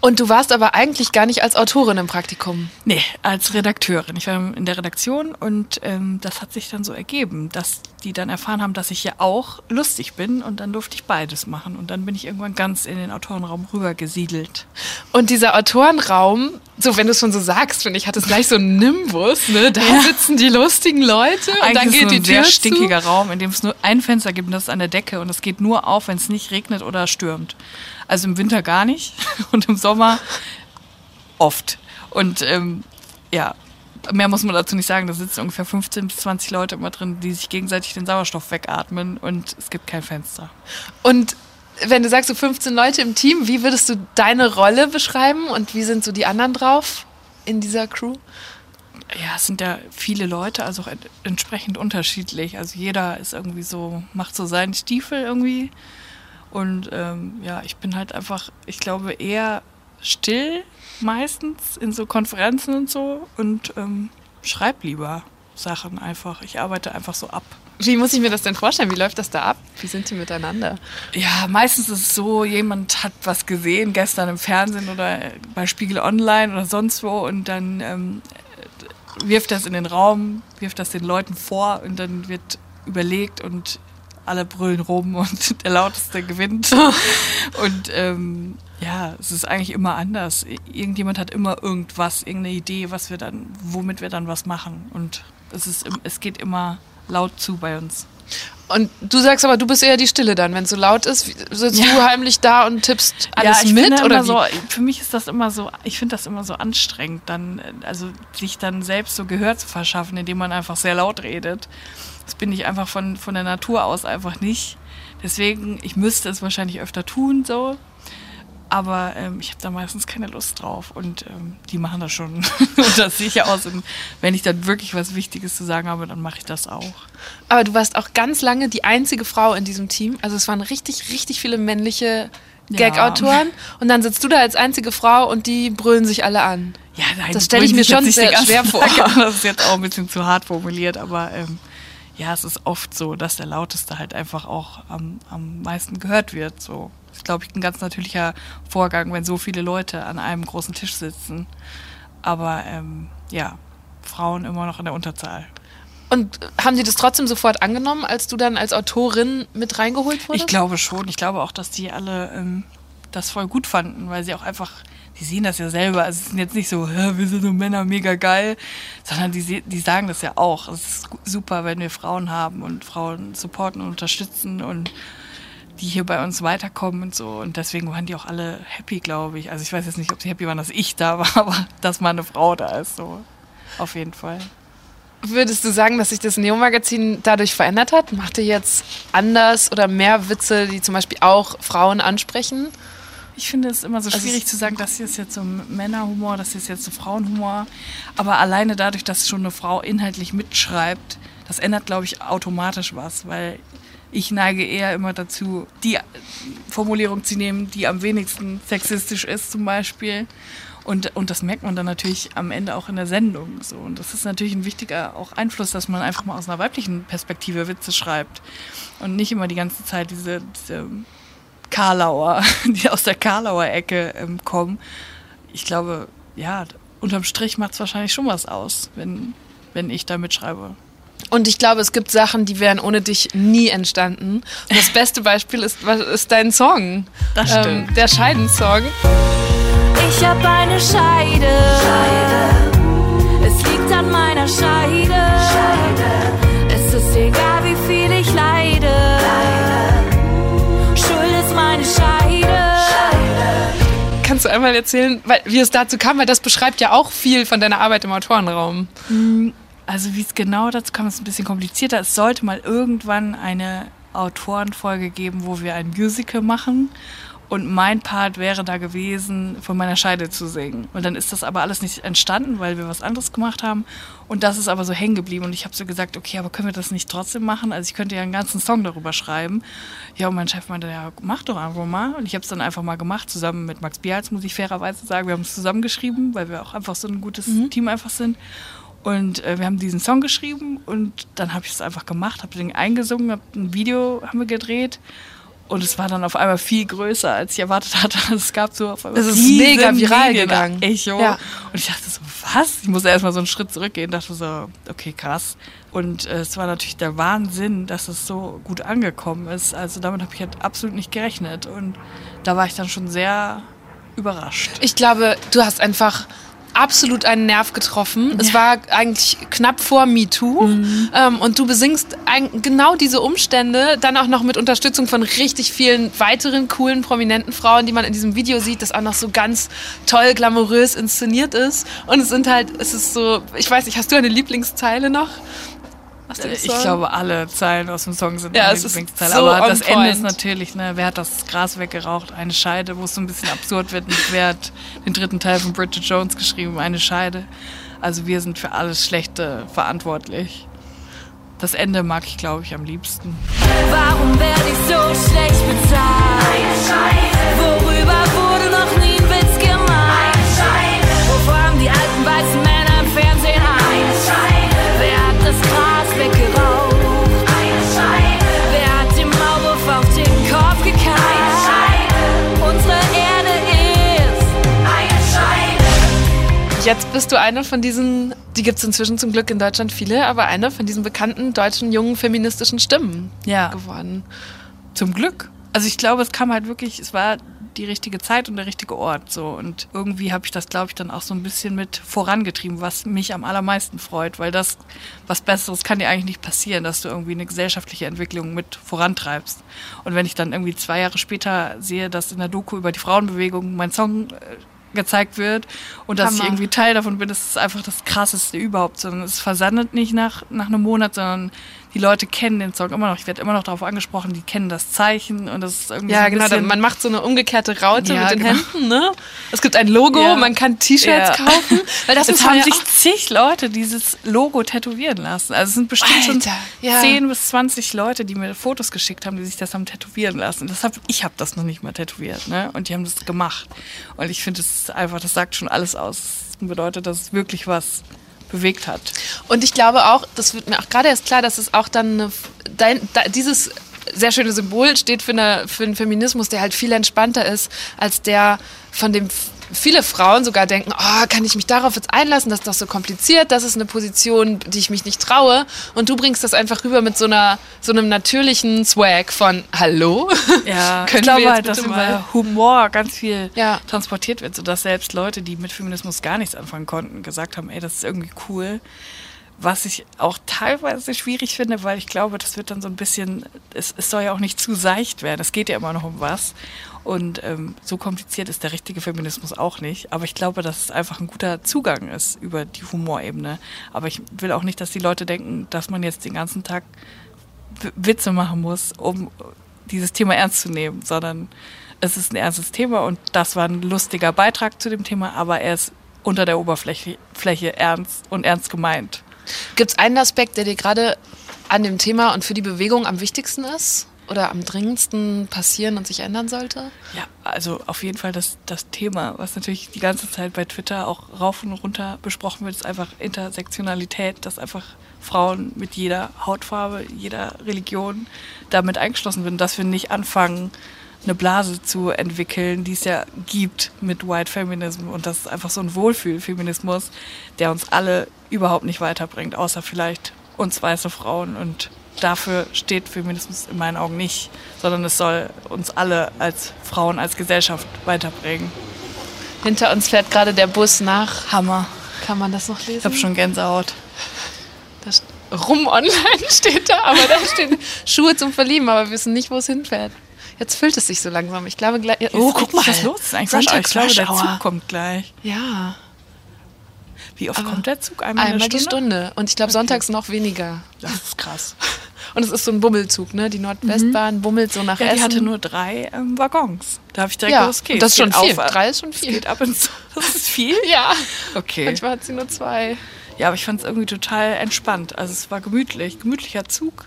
Und du warst aber eigentlich gar nicht als Autorin im Praktikum. Nee, als Redakteurin. Ich war in der Redaktion und ähm, das hat sich dann so ergeben, dass die dann erfahren haben, dass ich ja auch lustig bin und dann durfte ich beides machen. Und dann bin ich irgendwann ganz in den Autorenraum rübergesiedelt. Und dieser Autorenraum, so wenn du es schon so sagst, finde ich, hat es gleich so einen Nimbus, ne? Da sitzen die lustigen Leute und Eigentlich dann geht es die ein Tür sehr stinkiger zu. Raum, in dem es nur ein Fenster gibt und das ist an der Decke und es geht nur auf, wenn es nicht regnet oder stürmt. Also im Winter gar nicht und im Sommer oft. Und ähm, ja, mehr muss man dazu nicht sagen. Da sitzen ungefähr 15 bis 20 Leute immer drin, die sich gegenseitig den Sauerstoff wegatmen und es gibt kein Fenster. Und wenn du sagst, so 15 Leute im Team, wie würdest du deine Rolle beschreiben und wie sind so die anderen drauf in dieser Crew? Ja, es sind ja viele Leute, also auch ent- entsprechend unterschiedlich. Also jeder ist irgendwie so, macht so seinen Stiefel irgendwie. Und ähm, ja, ich bin halt einfach, ich glaube, eher still meistens in so Konferenzen und so und ähm, schreib lieber Sachen einfach. Ich arbeite einfach so ab. Wie muss ich mir das denn vorstellen? Wie läuft das da ab? Wie sind die miteinander? Ja, meistens ist es so, jemand hat was gesehen gestern im Fernsehen oder bei Spiegel Online oder sonst wo und dann ähm, wirft das in den Raum, wirft das den Leuten vor und dann wird überlegt und alle brüllen rum und der Lauteste gewinnt. und ähm, ja, es ist eigentlich immer anders. Irgendjemand hat immer irgendwas, irgendeine Idee, was wir dann, womit wir dann was machen. Und es ist, es geht immer laut zu bei uns. Und du sagst aber, du bist eher die Stille dann, wenn es so laut ist. Sitzt Ja. du heimlich da und tippst alles ja, mit? Oder so, für mich ist das immer so, ich finde das immer so anstrengend, dann, äh, also sich dann selbst so Gehör zu verschaffen, indem man einfach sehr laut redet. Das bin ich einfach von, von der Natur aus einfach nicht. Deswegen, ich müsste es wahrscheinlich öfter tun, so. Aber ähm, ich habe da meistens keine Lust drauf und ähm, die machen das schon. und das sehe ich ja aus. Und wenn ich dann wirklich was Wichtiges zu sagen habe, dann mache ich das auch. Aber du warst auch ganz lange die einzige Frau in diesem Team. Also es waren richtig, richtig viele männliche Ja. Gag-Autoren. Und dann sitzt du da als einzige Frau und die brüllen sich alle an. Ja, nein, Das die stell ich mir sich schon sehr schwer vor. Das ist jetzt auch ein bisschen zu hart formuliert, aber ähm, ja, es ist oft so, dass der Lauteste halt einfach auch am, am meisten gehört wird. So, das ist, glaube ich, ein ganz natürlicher Vorgang, wenn so viele Leute an einem großen Tisch sitzen. Aber ähm, ja, Frauen immer noch in der Unterzahl. Und haben die das trotzdem sofort angenommen, als du dann als Autorin mit reingeholt wurdest? Ich glaube schon. Ich glaube auch, dass die alle ähm, das voll gut fanden, weil sie auch einfach, die sehen das ja selber. Also es sind jetzt nicht so, "Hä, wir sind so Männer, mega geil, sondern die, die sagen das ja auch. Es ist super, wenn wir Frauen haben und Frauen supporten und unterstützen und die hier bei uns weiterkommen und so. Und deswegen waren die auch alle happy, glaube ich. Also ich weiß jetzt nicht, ob sie happy waren, dass ich da war, aber dass mal eine Frau da ist, so. Auf jeden Fall. Würdest du sagen, dass sich das Neo-Magazin dadurch verändert hat? Macht ihr jetzt anders oder mehr Witze, die zum Beispiel auch Frauen ansprechen? Ich finde es immer so Also schwierig zu sagen, das hier ist jetzt so Männerhumor, das hier ist jetzt so Frauenhumor. Aber alleine dadurch, dass schon eine Frau inhaltlich mitschreibt, das ändert, glaube ich, automatisch was, weil ich neige eher immer dazu, die Formulierung zu nehmen, die am wenigsten sexistisch ist zum Beispiel. Und, und das merkt man dann natürlich am Ende auch in der Sendung. So. Und das ist natürlich ein wichtiger auch Einfluss, dass man einfach mal aus einer weiblichen Perspektive Witze schreibt. Und nicht immer die ganze Zeit diese, diese Karlauer, die aus der Karlauer Ecke ähm, kommen. Ich glaube, ja, unterm Strich macht es wahrscheinlich schon was aus, wenn, wenn ich da mitschreibe. Und ich glaube, es gibt Sachen, die wären ohne dich nie entstanden. Und das beste Beispiel ist, was ist dein Song. Das Ähm, stimmt. der Scheidensong. Ich hab eine Scheide. Es liegt an meiner Scheide. Es Kannst du einmal erzählen, weil, wie es dazu kam? Weil das beschreibt ja auch viel von deiner Arbeit im Autorenraum. Also wie es genau dazu kam, ist ein bisschen komplizierter. Es sollte mal irgendwann eine Autorenfolge geben, wo wir ein Musical machen. Und mein Part wäre da gewesen, von meiner Scheide zu singen. Und dann ist das aber alles nicht entstanden, weil wir was anderes gemacht haben. Und das ist aber so hängen geblieben. Und ich habe so gesagt, okay, aber können wir das nicht trotzdem machen? Also ich könnte ja einen ganzen Song darüber schreiben. Ja, und mein Chef meinte, ja, mach doch einfach mal. Und ich habe es dann einfach mal gemacht, zusammen mit Max Bials, muss ich fairerweise sagen. Wir haben es zusammengeschrieben, weil wir auch einfach so ein gutes Team einfach sind. Und äh, wir haben diesen Song geschrieben und dann habe ich es einfach gemacht, habe den eingesungen, hab ein Video haben wir gedreht und es war dann auf einmal viel größer, als ich erwartet hatte. Es gab so auf einmal Es ist mega viral Medien- gegangen. Echo. Ja. Und ich dachte so, was? Ich musste erstmal so einen Schritt zurückgehen, dachte so, okay, krass. Und äh, es war natürlich der Wahnsinn, dass es so gut angekommen ist. Also damit habe ich halt absolut nicht gerechnet. Und da war ich dann schon sehr überrascht. Ich glaube, du hast einfach absolut einen Nerv getroffen. Es war eigentlich knapp vor MeToo. Ähm, und du besingst ein, genau diese Umstände, dann auch noch mit Unterstützung von richtig vielen weiteren coolen, prominenten Frauen, die man in diesem Video sieht, das auch noch so ganz toll, glamourös inszeniert ist. Und es sind halt, es ist so, ich weiß nicht, hast du eine Lieblingszeile noch? Aus dem Äh, Ich Song? glaube, alle Zeilen aus dem Song sind Ja, meine Lieblingsteile. so Aber das Ende ist point. natürlich, ne, wer hat das Gras weggeraucht? Eine Scheide, wo es so ein bisschen absurd wird. Und wer hat den dritten Teil von Bridget Jones geschrieben? Eine Scheide. Also wir sind für alles Schlechte verantwortlich. Das Ende mag ich, glaube ich, am liebsten. Warum werde ich so schlecht bezahlt? Worüber wurde noch nie Jetzt bist du eine von diesen, die gibt es inzwischen zum Glück in Deutschland viele, aber eine von diesen bekannten deutschen jungen feministischen Stimmen Ja. geworden. Zum Glück. Also ich glaube, es kam halt wirklich, es war die richtige Zeit und der richtige Ort so und irgendwie habe ich das glaube ich dann auch so ein bisschen mit vorangetrieben, was mich am allermeisten freut, weil das was besseres kann dir eigentlich nicht passieren, dass du irgendwie eine gesellschaftliche Entwicklung mit vorantreibst. Und wenn ich dann irgendwie zwei Jahre später sehe, dass in der Doku über die Frauenbewegung mein Song äh, gezeigt wird und dass ich Hammer. irgendwie Teil davon bin, das ist einfach das krasseste überhaupt, sondern es versandet nicht nach, nach einem Monat, sondern die Leute kennen den Song immer noch. Ich werde immer noch darauf angesprochen, die kennen das Zeichen und das ist irgendwie so Ja, ein genau. bisschen, Man macht so eine umgekehrte Raute Ja, mit den genau. Händen, ne? Es gibt ein Logo, Ja. man kann T-Shirts Ja. kaufen. Weil das es ist haben ja sich zig Leute dieses Logo tätowieren lassen. Also es sind bestimmt schon Alter, ja. 10 bis 20 Leute, die mir Fotos geschickt haben, die sich das haben tätowieren lassen. Das hab, ich habe das noch nicht mal tätowiert, ne? Und die haben das gemacht. Und ich finde, das ist einfach, das sagt schon alles aus. Das bedeutet, dass es wirklich was bewegt hat. Und ich glaube auch, das wird mir auch gerade erst klar, dass es auch dann eine, dein, da, dieses sehr schöne Symbol steht für, eine, für einen Feminismus, der halt viel entspannter ist, als der, von dem viele Frauen sogar denken, oh, kann ich mich darauf jetzt einlassen, das ist doch so kompliziert, das ist eine Position, die ich mich nicht traue. Und du bringst das einfach rüber mit so einer so einem natürlichen Swag von Hallo. Ja, Können ich glaube wir jetzt halt, dass über Humor ganz viel Ja. transportiert wird, sodass selbst Leute, die mit Feminismus gar nichts anfangen konnten, gesagt haben, ey, das ist irgendwie cool. Was ich auch teilweise schwierig finde, weil ich glaube, das wird dann so ein bisschen, es, es soll ja auch nicht zu seicht werden. Es geht ja immer noch um was. Und ähm, so kompliziert ist der richtige Feminismus auch nicht. Aber ich glaube, dass es einfach ein guter Zugang ist über die Humorebene. Aber ich will auch nicht, dass die Leute denken, dass man jetzt den ganzen Tag Witze machen muss, um dieses Thema ernst zu nehmen, sondern es ist ein ernstes Thema und das war ein lustiger Beitrag zu dem Thema, aber er ist unter der Oberfläche Fläche ernst und ernst gemeint. Gibt es einen Aspekt, der dir gerade an dem Thema und für die Bewegung am wichtigsten ist? Oder am dringendsten passieren und sich ändern sollte? Ja, also auf jeden Fall das, das Thema, was natürlich die ganze Zeit bei Twitter auch rauf und runter besprochen wird, ist einfach Intersektionalität, dass einfach Frauen mit jeder Hautfarbe, jeder Religion damit eingeschlossen werden, dass wir nicht anfangen, eine Blase zu entwickeln, die es ja gibt mit White Feminism und das ist einfach so ein Wohlfühlfeminismus, der uns alle überhaupt nicht weiterbringt, außer vielleicht uns weiße Frauen und dafür steht Feminismus in meinen Augen nicht, sondern es soll uns alle als Frauen, als Gesellschaft weiterbringen. Hinter uns fährt gerade der Bus nach. Hammer. Kann man das noch lesen? Ich habe schon Gänsehaut. Das Rum online steht da, aber da stehen Schuhe zum Verlieben, aber wir wissen nicht, wo es hinfährt. Jetzt füllt es sich so langsam. Ich glaube gleich. Oh, guck mal, was los ist eigentlich? Ich glaube, der. Zug kommt gleich. Ja, Wie oft Aber kommt der Zug? Einmal, einmal eine die Stunde? Stunde. Und ich glaube, sonntags noch weniger. Das ist krass. Und es ist so ein Bummelzug, ne? Die Nordwestbahn bummelt so nach Ja, die Essen. hatte nur drei ähm, Waggons. Da habe ich direkt ja, gewusst, okay, und das ist schon viel. Auf, Drei ist schon viel. geht ab ins. Das ist viel? Ja. Okay. Manchmal hat sie nur zwei. Ja, aber ich fand es irgendwie total entspannt. Also es war gemütlich. Gemütlicher Zug.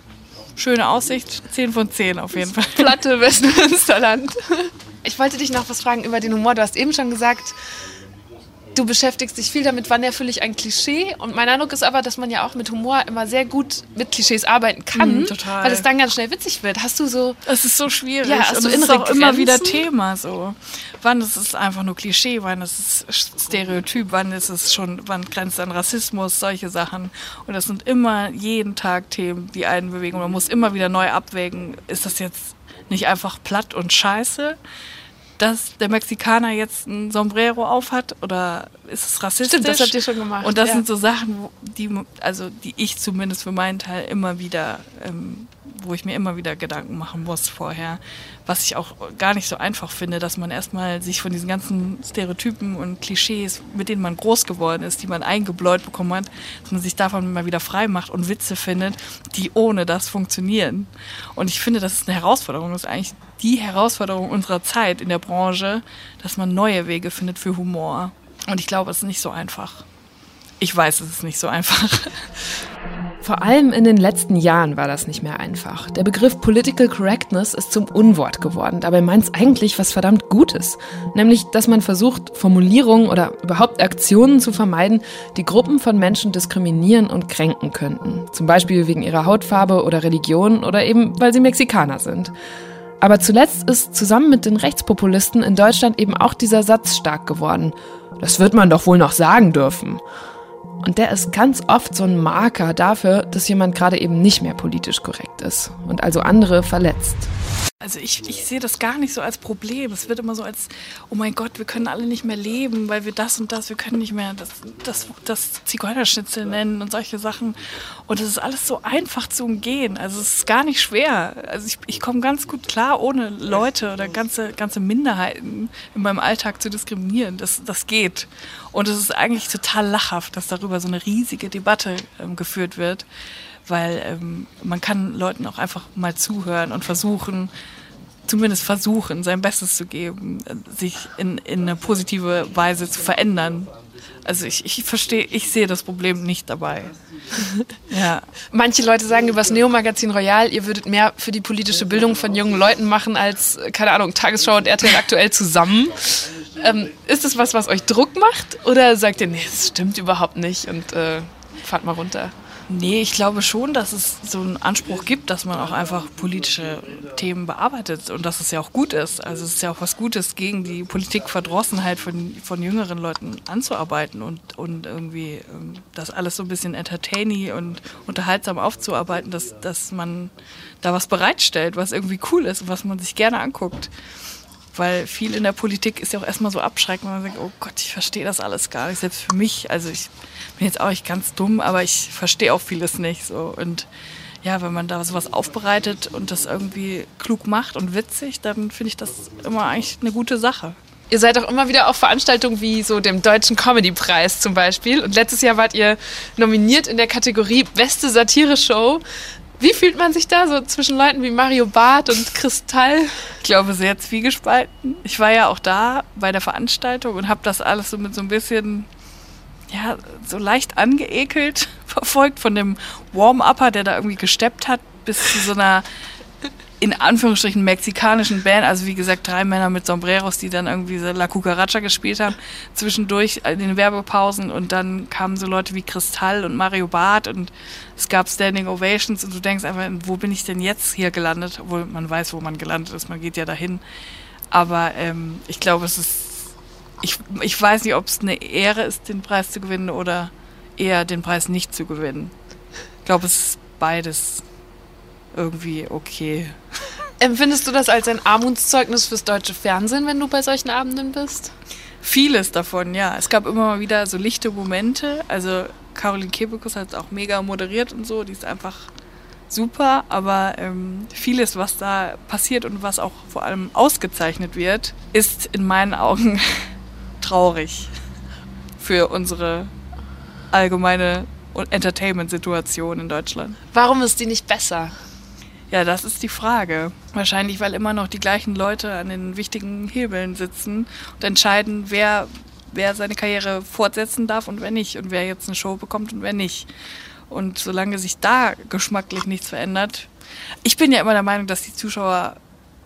Schöne Aussicht. 10 von 10 auf jeden Fall. Platte Westmünsterland. Ich wollte dich noch was fragen über den Humor. Du hast eben schon gesagt, du beschäftigst dich viel damit, wann erfülle ich ein Klischee. Und mein Eindruck ist aber, dass man ja auch mit Humor immer sehr gut mit Klischees arbeiten kann, Mhm, total. weil es dann ganz schnell witzig wird. Hast du so Es ist so schwierig. Ja, hast und du es ist auch immer Grenzen? wieder Thema so. Wann ist es einfach nur Klischee, wann ist es Stereotyp, wann ist es schon, wann grenzt an Rassismus, solche Sachen. Und das sind immer jeden Tag Themen, die einen bewegen. Und man muss immer wieder neu abwägen, ist das jetzt nicht einfach platt und scheiße, dass der Mexikaner jetzt ein Sombrero aufhat oder ist es rassistisch? Stimmt, das habt ihr schon gemacht, Und das ja. sind so Sachen, die, also die ich zumindest für meinen Teil immer wieder, ähm, wo ich mir immer wieder Gedanken machen muss vorher, was ich auch gar nicht so einfach finde, dass man erstmal sich von diesen ganzen Stereotypen und Klischees, mit denen man groß geworden ist, die man eingebläut bekommen hat, dass man sich davon mal wieder frei macht und Witze findet, die ohne das funktionieren. Und ich finde, das ist eine Herausforderung. Das ist eigentlich die Herausforderung unserer Zeit in der Branche, dass man neue Wege findet für Humor. Und ich glaube, es ist nicht so einfach. Ich weiß, es ist nicht so einfach. Vor allem in den letzten Jahren war das nicht mehr einfach. Der Begriff Political Correctness ist zum Unwort geworden. Dabei meint es eigentlich was verdammt Gutes. Nämlich, dass man versucht, Formulierungen oder überhaupt Aktionen zu vermeiden, die Gruppen von Menschen diskriminieren und kränken könnten. Zum Beispiel wegen ihrer Hautfarbe oder Religion oder eben, weil sie Mexikaner sind. Aber zuletzt ist zusammen mit den Rechtspopulisten in Deutschland eben auch dieser Satz stark geworden. Das wird man doch wohl noch sagen dürfen. Und der ist ganz oft so ein Marker dafür, dass jemand gerade eben nicht mehr politisch korrekt ist und also andere verletzt. Also ich, ich sehe das gar nicht so als Problem. Es wird immer so als, oh mein Gott, wir können alle nicht mehr leben, weil wir das und das, wir können nicht mehr das, das, das Zigeunerschnitzel nennen und solche Sachen. Und es ist alles so einfach zu umgehen. Also es ist gar nicht schwer. Also ich, ich komme ganz gut klar, ohne Leute oder ganze, ganze Minderheiten in meinem Alltag zu diskriminieren. Das, das geht. Und es ist eigentlich total lachhaft, dass darüber so eine riesige Debatte ähm, geführt wird weil ähm, man kann Leuten auch einfach mal zuhören und versuchen, zumindest versuchen, sein Bestes zu geben, sich in, in eine positive Weise zu verändern. Also ich, ich verstehe, ich sehe das Problem nicht dabei. ja. Manche Leute sagen über das Neo-Magazin Royal, ihr würdet mehr für die politische Bildung von jungen Leuten machen als, keine Ahnung, Tagesschau und RTL aktuell zusammen. Ähm, ist das was, was euch Druck macht? Oder sagt ihr, nee, das stimmt überhaupt nicht und äh, fahrt mal runter? Nee, ich glaube schon, dass es so einen Anspruch gibt, dass man auch einfach politische Themen bearbeitet und dass es ja auch gut ist. Also es ist ja auch was Gutes, gegen die Politikverdrossenheit von, von jüngeren Leuten anzuarbeiten und, und irgendwie ähm, das alles so ein bisschen entertaining und unterhaltsam aufzuarbeiten, dass, dass man da was bereitstellt, was irgendwie cool ist und was man sich gerne anguckt. Weil viel in der Politik ist ja auch erstmal so abschreckend, wenn man sagt, oh Gott, ich verstehe das alles gar nicht, selbst für mich. Also ich bin jetzt auch nicht ganz dumm, aber ich verstehe auch vieles nicht. So. Und ja, wenn man da sowas aufbereitet und das irgendwie klug macht und witzig, dann finde ich das immer eigentlich eine gute Sache. Ihr seid auch immer wieder auf Veranstaltungen wie so dem Deutschen Comedy-Preis zum Beispiel. Und letztes Jahr wart ihr nominiert in der Kategorie Beste Satire-Show. Wie fühlt man sich da so zwischen Leuten wie Mario Barth und Kristall? Ich glaube, sehr zwiegespalten. Ich war ja auch da bei der Veranstaltung und habe das alles so mit so ein bisschen, ja, so leicht angeekelt verfolgt von dem Warm-Upper, der da irgendwie gesteppt hat, bis zu so einer in Anführungsstrichen mexikanischen Band, also wie gesagt drei Männer mit Sombreros, die dann irgendwie so La Cucaracha gespielt haben, zwischendurch in den Werbepausen und dann kamen so Leute wie Kristall und Mario Barth und es gab Standing Ovations und du denkst einfach, wo bin ich denn jetzt hier gelandet? Obwohl man weiß, wo man gelandet ist, man geht ja dahin. Aber ähm, ich glaube, es ist, ich, ich weiß nicht, ob es eine Ehre ist, den Preis zu gewinnen oder eher den Preis nicht zu gewinnen. Ich glaube, es ist beides irgendwie okay. Empfindest du das als ein Armutszeugnis fürs deutsche Fernsehen, wenn du bei solchen Abenden bist? Vieles davon, ja. Es gab immer mal wieder so lichte Momente. Also Caroline Kebekus hat es auch mega moderiert und so. Die ist einfach super. Aber ähm, vieles, was da passiert und was auch vor allem ausgezeichnet wird, ist in meinen Augen traurig für unsere allgemeine Entertainment-Situation in Deutschland. Warum ist die nicht besser? Ja, das ist die Frage. Wahrscheinlich, weil immer noch die gleichen Leute an den wichtigen Hebeln sitzen und entscheiden, wer, wer seine Karriere fortsetzen darf und wer nicht. Und wer jetzt eine Show bekommt und wer nicht. Und solange sich da geschmacklich nichts verändert. Ich bin ja immer der Meinung, dass die Zuschauer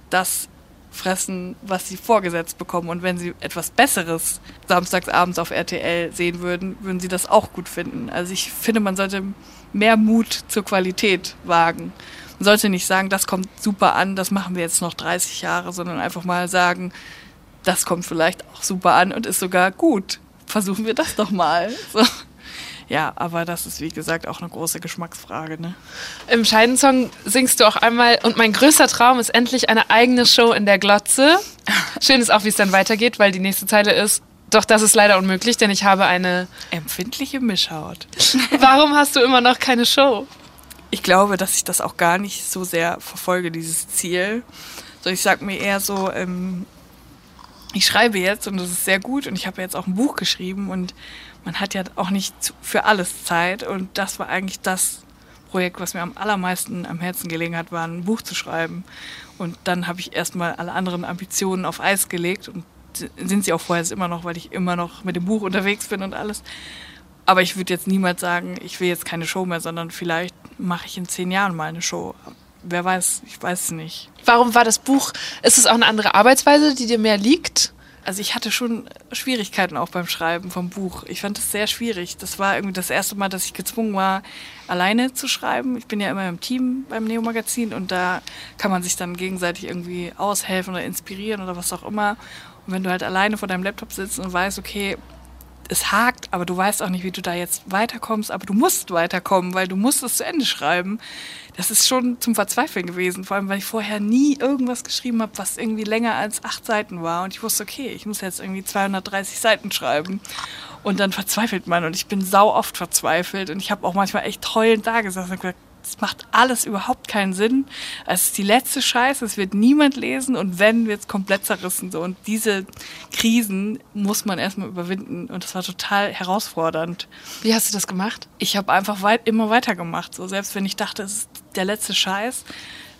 das fressen, was sie vorgesetzt bekommen. Und wenn sie etwas Besseres samstagsabends auf RTL sehen würden, würden sie das auch gut finden. Also ich finde, man sollte mehr Mut zur Qualität wagen. Man sollte nicht sagen, das kommt super an, das machen wir jetzt noch 30 Jahre, sondern einfach mal sagen, das kommt vielleicht auch super an und ist sogar gut. Versuchen wir das doch mal. So. Ja, aber das ist wie gesagt auch eine große Geschmacksfrage. Ne? Im Scheidensong singst du auch einmal, und mein größter Traum ist endlich eine eigene Show in der Glotze. Schön ist auch, wie es dann weitergeht, weil die nächste Zeile ist, doch das ist leider unmöglich, denn ich habe eine. Empfindliche Mischhaut. Warum hast du immer noch keine Show? Ich glaube, dass ich das auch gar nicht so sehr verfolge, dieses Ziel. So, ich sag mir eher so, ähm, ich schreibe jetzt und das ist sehr gut und ich habe jetzt auch ein Buch geschrieben und man hat ja auch nicht für alles Zeit und das war eigentlich das Projekt, was mir am allermeisten am Herzen gelegen hat, war ein Buch zu schreiben. Und dann habe ich erstmal alle anderen Ambitionen auf Eis gelegt und sind sie auch vorher immer noch, weil ich immer noch mit dem Buch unterwegs bin und alles. Aber ich würde jetzt niemals sagen, ich will jetzt keine Show mehr, sondern vielleicht mache ich in zehn Jahren mal eine Show. Wer weiß, ich weiß es nicht. Warum war das Buch? Ist es auch eine andere Arbeitsweise, die dir mehr liegt? Also ich hatte schon Schwierigkeiten auch beim Schreiben vom Buch. Ich fand es sehr schwierig. Das war irgendwie das erste Mal, dass ich gezwungen war, alleine zu schreiben. Ich bin ja immer im Team beim Neo-Magazin und da kann man sich dann gegenseitig irgendwie aushelfen oder inspirieren oder was auch immer. Und wenn du halt alleine vor deinem Laptop sitzt und weißt, okay, es hakt, aber du weißt auch nicht, wie du da jetzt weiterkommst, aber du musst weiterkommen, weil du musst es zu Ende schreiben. Das ist schon zum Verzweifeln gewesen, vor allem, weil ich vorher nie irgendwas geschrieben habe, was irgendwie länger als acht Seiten war. Und ich wusste, okay, ich muss jetzt irgendwie 230 Seiten schreiben. Und dann verzweifelt man und ich bin sau oft verzweifelt und ich habe auch manchmal echt heulend da gesessen und gesagt, das macht alles überhaupt keinen Sinn. Es ist die letzte Scheiße, es wird niemand lesen und wenn, wird es komplett zerrissen. So. Und diese Krisen muss man erstmal überwinden und das war total herausfordernd. Wie hast du das gemacht? Ich habe einfach weit, immer weitergemacht. So. Selbst wenn ich dachte, es ist der letzte Scheiß,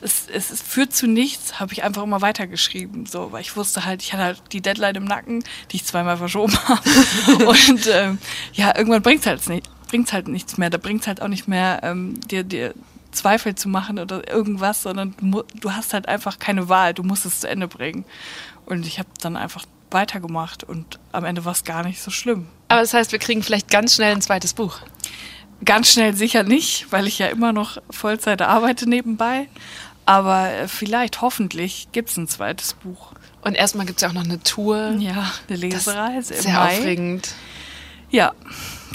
es, es, es führt zu nichts, habe ich einfach immer weitergeschrieben. So, weil ich wusste halt, ich hatte halt die Deadline im Nacken, die ich zweimal verschoben habe. und ähm, ja, irgendwann bringt es halt, nicht, bringt's halt nichts mehr. Da bringt es halt auch nicht mehr, ähm, dir, dir Zweifel zu machen oder irgendwas, sondern du, du hast halt einfach keine Wahl. Du musst es zu Ende bringen. Und ich habe dann einfach weitergemacht und am Ende war es gar nicht so schlimm. Aber das heißt, wir kriegen vielleicht ganz schnell ein zweites Buch. Ganz schnell sicher nicht, weil ich ja immer noch Vollzeit arbeite nebenbei. Aber äh, vielleicht, hoffentlich, gibt es ein zweites Buch. Und erstmal gibt es ja auch noch eine Tour. Ja, eine Das Lesereise ist im sehr Mai. aufregend. Ja,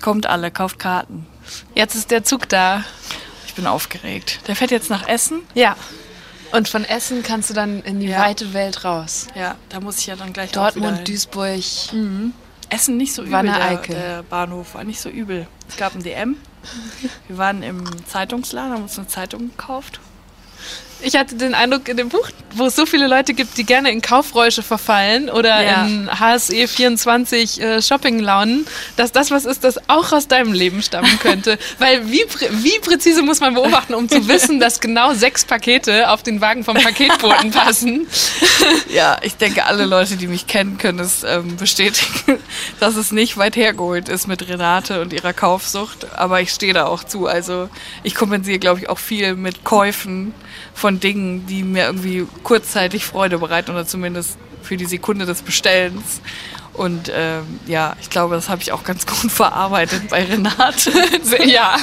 kommt alle, kauft Karten. Jetzt ist der Zug da. Ich bin aufgeregt. Der fährt jetzt nach Essen. Ja. Und von Essen kannst du dann in die Ja. weite Welt raus. Ja, da muss ich ja dann gleich Dortmund. Duisburg. Essen nicht so übel, der, der Bahnhof war nicht so übel. Es gab ein DM. Wir waren im Zeitungsladen, haben uns eine Zeitung gekauft. Ich hatte den Eindruck in dem Buch, wo es so viele Leute gibt, die gerne in Kaufräusche verfallen oder Ja. in HSE 24 äh, Shoppinglaunen, dass das was ist, das auch aus deinem Leben stammen könnte. Weil wie, prä wie präzise muss man beobachten, um zu wissen, dass genau sechs Pakete auf den Wagen vom Paketboten passen? Ja, ich denke, alle Leute, die mich kennen, können es ähm, bestätigen, dass es nicht weit hergeholt ist mit Renate und ihrer Kaufsucht. Aber ich stehe da auch zu. Also ich kompensiere, glaube ich, auch viel mit Käufen von Dingen, die mir irgendwie kurzzeitig Freude bereiten oder zumindest für die Sekunde des Bestellens. Und ähm, ja, ich glaube, das habe ich auch ganz gut verarbeitet bei Renate. ja.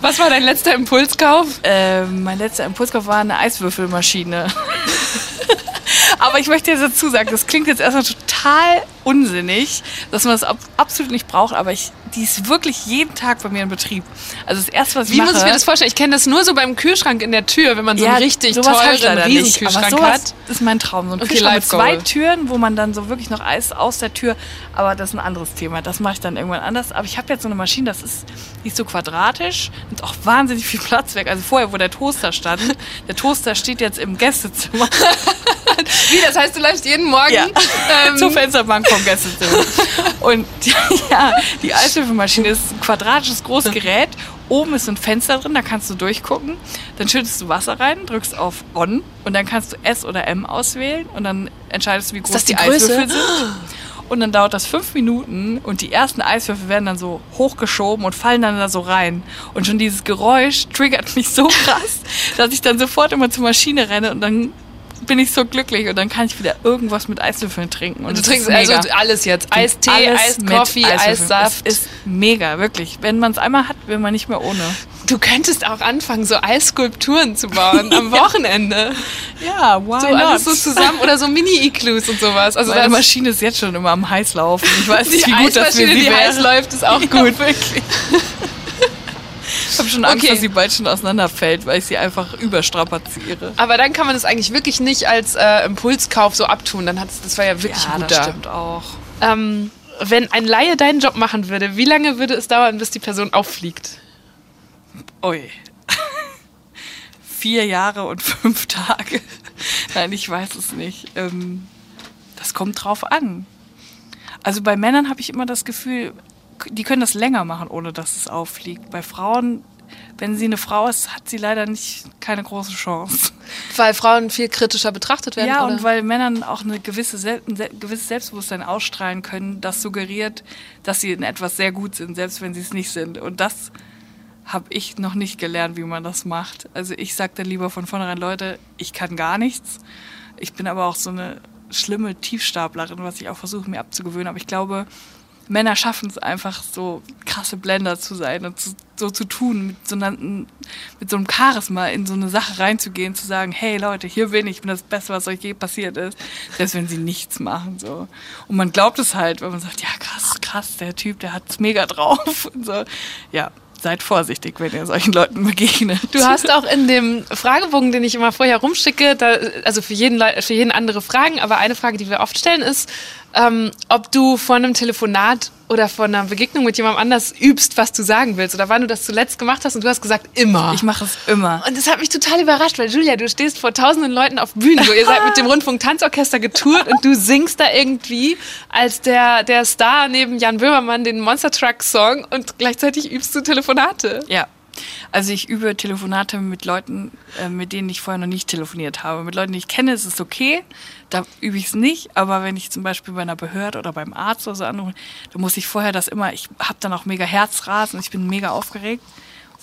Was war dein letzter Impulskauf? Ähm, mein letzter Impulskauf war eine Eiswürfelmaschine. Aber ich möchte jetzt dazu sagen, das klingt jetzt erstmal total unsinnig, dass man das ab absolut nicht braucht, aber ich, die ist wirklich jeden Tag bei mir in Betrieb. Also das erste, was ich Wie mache... muss ich mir das vorstellen? Ich kenne das nur so beim Kühlschrank in der Tür, wenn man so einen richtig teuren nicht, Riesenkühlschrank sowas hat. ist mein Traum. So ein Okay, Kühlschrank mit zwei. Türen, wo man dann so wirklich noch Eis aus der Tür, aber das ist ein anderes Thema. Das mache ich dann irgendwann anders. Aber ich habe jetzt so eine Maschine, das ist, die ist so quadratisch und auch wahnsinnig viel Platz weg. Also vorher, wo der Toaster stand, der Toaster steht jetzt im Gästezimmer. Wie, das heißt, du läufst jeden Morgen Ja. ähm, zur Fensterbank vom Gästezimmer. Und ja, die Eiswürfelmaschine ist ein quadratisches großes Gerät oben ist ein Fenster drin, da kannst du durchgucken. Dann schüttest du Wasser rein, drückst auf On und dann kannst du S oder M auswählen und dann entscheidest du, wie groß die die? Eiswürfel sind. Und dann dauert das fünf Minuten und die ersten Eiswürfel werden dann so hochgeschoben und fallen dann da so rein. Und schon dieses Geräusch triggert mich so krass, dass ich dann sofort immer zur Maschine renne und dann bin ich so glücklich und dann kann ich wieder irgendwas mit Eiswürfeln trinken. Und du trinkst also alles jetzt. Eistee, Alles Eis, mit Coffee, Eiswürfeln. Eissaft. Es ist mega, wirklich. Wenn man es einmal hat, will man nicht mehr ohne. Du könntest auch anfangen, so Eisskulpturen zu bauen am Wochenende. Ja, why So alles so zusammen oder so Mini-Iglus und sowas. Also Meine das- Maschine ist jetzt schon immer am Heißlaufen. Ich weiß nicht, wie gut das für sie die wäre. heiß läuft, ist auch Ja, gut. wirklich. Ich habe schon Angst, Okay. dass sie bald schon auseinanderfällt, weil ich sie einfach überstrapaziere. Aber dann kann man das eigentlich wirklich nicht als äh, Impulskauf so abtun. Dann hat's, das war ja wirklich Ja, gut das da. stimmt auch. Ähm, wenn ein Laie deinen Job machen würde, wie lange würde es dauern, bis die Person auffliegt? Ui. Vier Jahre und fünf Tage. Nein, ich weiß es nicht. Ähm, das kommt drauf an. Also bei Männern habe ich immer das Gefühl, die können das länger machen, ohne dass es auffliegt. Bei Frauen, wenn sie eine Frau ist, hat sie leider nicht keine große Chance. Weil Frauen viel kritischer betrachtet werden, Ja, oder? und weil Männern auch eine gewisse Sel ein gewisses Selbstbewusstsein ausstrahlen können, das suggeriert, dass sie in etwas sehr gut sind, selbst wenn sie es nicht sind. Und das habe ich noch nicht gelernt, wie man das macht. Also ich sage dann lieber von vornherein, Leute, ich kann gar nichts. Ich bin aber auch so eine schlimme Tiefstaplerin, was ich auch versuche mir abzugewöhnen. Aber ich glaube, Männer schaffen es einfach so krasse Blender zu sein und zu, so zu tun, mit so, einer, mit so einem Charisma in so eine Sache reinzugehen, zu sagen, hey Leute, hier bin ich, ich bin das Beste, was euch je passiert ist, selbst wenn sie nichts machen. so Und man glaubt es halt, weil man sagt, ja krass, krass, der Typ, der hat's mega drauf. Und so. Ja, seid vorsichtig, wenn ihr solchen Leuten begegnet. Du hast auch in dem Fragebogen, den ich immer vorher rumschicke, da, also für jeden, für jeden andere Fragen, aber eine Frage, die wir oft stellen, ist, ähm, ob du vor einem Telefonat oder vor einer Begegnung mit jemandem anders übst, was du sagen willst oder wann du das zuletzt gemacht hast und du hast gesagt, immer. ich mache es immer. und das hat mich total überrascht, weil Julia, du stehst vor tausenden Leuten auf Bühnen. So, ihr seid mit dem Rundfunk Tanzorchester getourt und du singst da irgendwie als der, der Star neben Jan Böhmermann den Monster Truck Song und gleichzeitig übst du Telefonate. Ja. Also ich übe Telefonate mit Leuten, äh, mit denen ich vorher noch nicht telefoniert habe. Mit Leuten, die ich kenne, ist es okay. Da übe ich es nicht. Aber wenn ich zum Beispiel bei einer Behörde oder beim Arzt oder so anrufe, dann muss ich vorher das immer, ich habe dann auch mega Herzrasen, ich bin mega aufgeregt.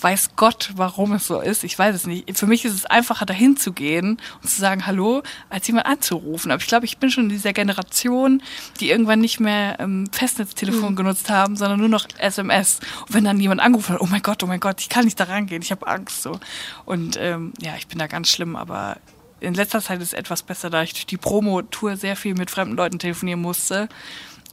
Weiß Gott, warum es so ist. Ich weiß es nicht. Für mich ist es einfacher, dahin zu gehen und zu sagen Hallo, als jemand anzurufen. Aber ich glaube, ich bin schon in dieser Generation, die irgendwann nicht mehr ähm, Festnetztelefon genutzt haben, sondern nur noch SMS. Und wenn dann jemand angerufen hat, oh mein Gott, oh mein Gott, ich kann nicht da rangehen, ich habe Angst. so. Und ähm, ja, ich bin da ganz schlimm, aber in letzter Zeit ist es etwas besser, da ich durch die Promo-Tour sehr viel mit fremden Leuten telefonieren musste.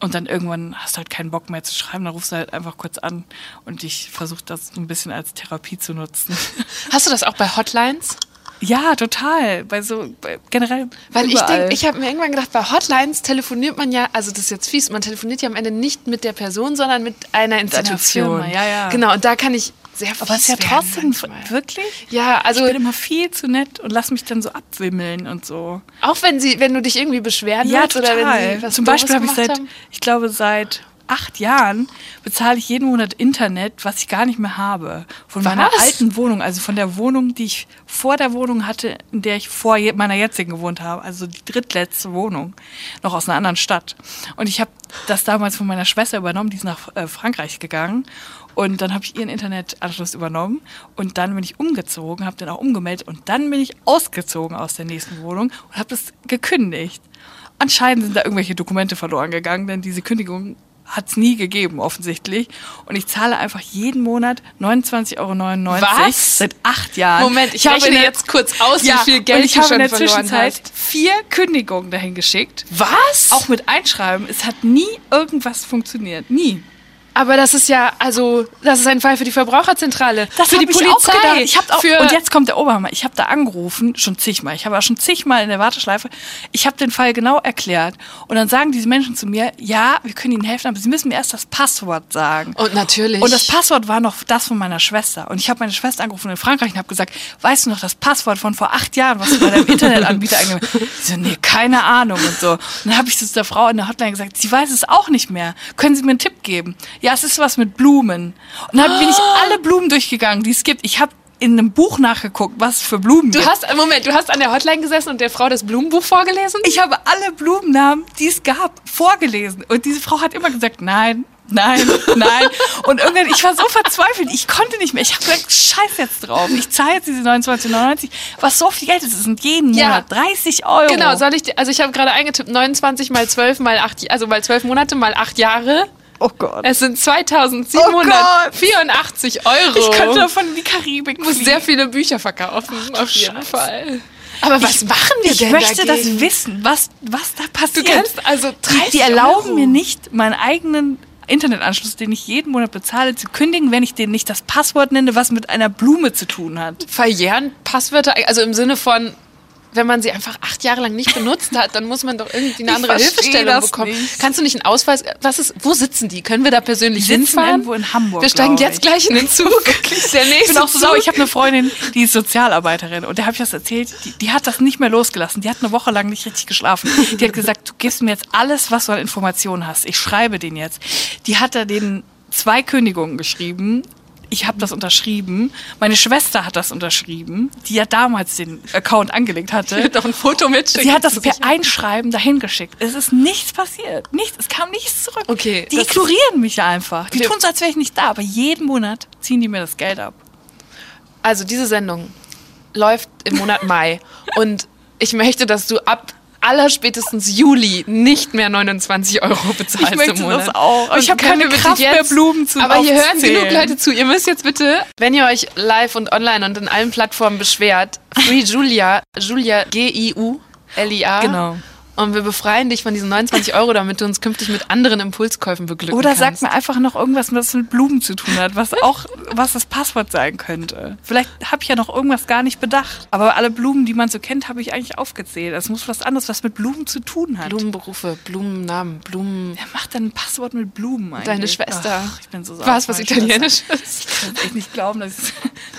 Und dann irgendwann hast du halt keinen Bock mehr zu schreiben, dann rufst du halt einfach kurz an und ich versuche das so ein bisschen als Therapie zu nutzen. Hast du das auch bei Hotlines? ja, total. Bei so bei, generell. Weil ich überall. denke, ich habe mir irgendwann gedacht, bei Hotlines telefoniert man ja, also das ist jetzt fies, man telefoniert ja am Ende nicht mit der Person, sondern mit einer Institution. Firma, ja, ja. Genau, und da kann ich sehr Aber es ist ja trotzdem manchmal. wirklich. Ja, also ich bin immer viel zu nett und lass mich dann so abwimmeln und so. auch wenn sie, wenn du dich irgendwie beschweren willst oder wenn sie was Zum Beispiel habe ich seit, haben. ich glaube, seit acht Jahren bezahle ich jeden Monat Internet, was ich gar nicht mehr habe. Von meiner Was? alten Wohnung, also von der Wohnung, die ich vor der Wohnung hatte, in der ich vor meiner jetzigen gewohnt habe. Also die drittletzte Wohnung, noch aus einer anderen Stadt. Und ich habe das damals von meiner Schwester übernommen, die ist nach äh, Frankreich gegangen. Und dann habe ich ihren Internetanschluss übernommen und dann bin ich umgezogen, habe den auch umgemeldet und dann bin ich ausgezogen aus der nächsten Wohnung und habe das gekündigt. Anscheinend sind da irgendwelche Dokumente verloren gegangen, denn diese Kündigung hat es nie gegeben, offensichtlich. Und ich zahle einfach jeden Monat 29,99 Euro Was? seit acht Jahren. Moment, ich habe rechne in der- jetzt kurz aus, ja, wie viel Geld und ich du habe schon in der verloren Zwischenzeit hast. vier Kündigungen dahin geschickt. Was? Auch mit Einschreiben. Es hat nie irgendwas funktioniert. Nie. Aber das ist ja, also, das ist ein Fall für die Verbraucherzentrale. Das für die ich Polizei. auch gedacht. Ich hab auch, für, und jetzt kommt der Oberhammer. Ich habe da angerufen, schon zigmal. Ich habe auch schon zigmal in der Warteschleife. Ich habe den Fall genau erklärt. Und dann sagen diese Menschen zu mir, ja, wir können Ihnen helfen, aber Sie müssen mir erst das Passwort sagen. Und natürlich. Und das Passwort war noch das von meiner Schwester. Und ich habe meine Schwester angerufen in Frankreich und habe gesagt, weißt du noch das Passwort von vor acht Jahren, was du bei deinem Internetanbieter eingegeben hast? So, nee, keine Ahnung und so. Und dann habe ich zu der Frau in der Hotline gesagt, sie weiß es auch nicht mehr. Können Sie mir einen Tipp geben? Ja, es ist was mit Blumen. Und dann bin ich alle Blumen durchgegangen, die es gibt. Ich habe in einem Buch nachgeguckt, was es für Blumen Du gibt. hast, Moment, du hast an der Hotline gesessen und der Frau das Blumenbuch vorgelesen? Ich habe alle Blumennamen, die es gab, vorgelesen. Und diese Frau hat immer gesagt, nein, nein, nein. Und irgendwann, ich war so verzweifelt, ich konnte nicht mehr. Ich habe gesagt, scheiß jetzt drauf. Ich zahle jetzt diese 29,99, was so viel Geld ist. Das sind jeden Ja. Monat 30 Euro. Genau, soll ich, also ich habe gerade eingetippt, 29 mal 12 mal 8, also mal 12 Monate mal 8 Jahre. Oh Gott. Es sind Oh 2784 Euro. Ich könnte davon in die Karibik muss fliegen. sehr viele Bücher verkaufen, auf jeden Fall. Aber was machen wir Ich denn möchte dagegen? das wissen, was, was da Du passiert. kannst also 30 die, die erlauben Euro. mir nicht, meinen eigenen Internetanschluss, den ich jeden Monat bezahle, zu kündigen, wenn ich denen nicht das Passwort nenne, was mit einer Blume zu tun hat. verjähren Passwörter, also im Sinne von, wenn man sie einfach acht Jahre lang nicht benutzt hat, dann muss man doch irgendwie eine Ich andere Hilfestellung bekommen. nicht. Kannst du nicht einen Ausweis, was ist, wo sitzen die? Können wir da persönlich Die sitzen hinfahren? irgendwo in Hamburg, Wir steigen jetzt ich. gleich in den Zug. Der nächste Ich bin auch so sauer. Ich habe eine Freundin, die ist Sozialarbeiterin und der habe ich das erzählt. Die, die hat das nicht mehr losgelassen. Die hat eine Woche lang nicht richtig geschlafen. Die hat gesagt, du gibst mir jetzt alles, was du an Informationen hast. Ich schreibe den jetzt. Die hat da den zwei Kündigungen geschrieben. Ich habe das unterschrieben. Meine Schwester hat das unterschrieben, die ja damals den Account angelegt hatte. doch ein Foto mitschicken. Sie hat das per Einschreiben dahin geschickt. Es ist nichts passiert. Nichts. Es kam nichts zurück. Okay, Die ignorieren mich einfach. Die tun so, als wäre ich nicht da. Aber jeden Monat ziehen die mir das Geld ab. Also diese Sendung läuft im Monat Mai und ich möchte, dass du ab allerspätestens Juli nicht mehr 29 Euro bezahlst Ich möchte im Monat. das auch. Aber ich habe können keine Kraft mehr, Blumen zu Aber hier hören genug Leute zu. Ihr müsst jetzt bitte, wenn ihr euch live und online und in allen Plattformen beschwert, Free Julia, Julia G-I-U-L-I-A. Genau. Und wir befreien dich von diesen 29 Euro, damit du uns künftig mit anderen Impulskäufen beglücken Oder kannst. sag mir einfach noch irgendwas, was mit Blumen zu tun hat, was auch, was das Passwort sein könnte. Vielleicht habe ich ja noch irgendwas gar nicht bedacht. Aber alle Blumen, die man so kennt, habe ich eigentlich aufgezählt. Es muss was anderes, was mit Blumen zu tun hat. Blumenberufe, Blumennamen, Blumen. Wer macht denn ein Passwort mit Blumen eigentlich? Deine Schwester. Ach, ich bin so sauer. Was, was Italienisches? Schwester. Ich kann echt nicht glauben, dass ich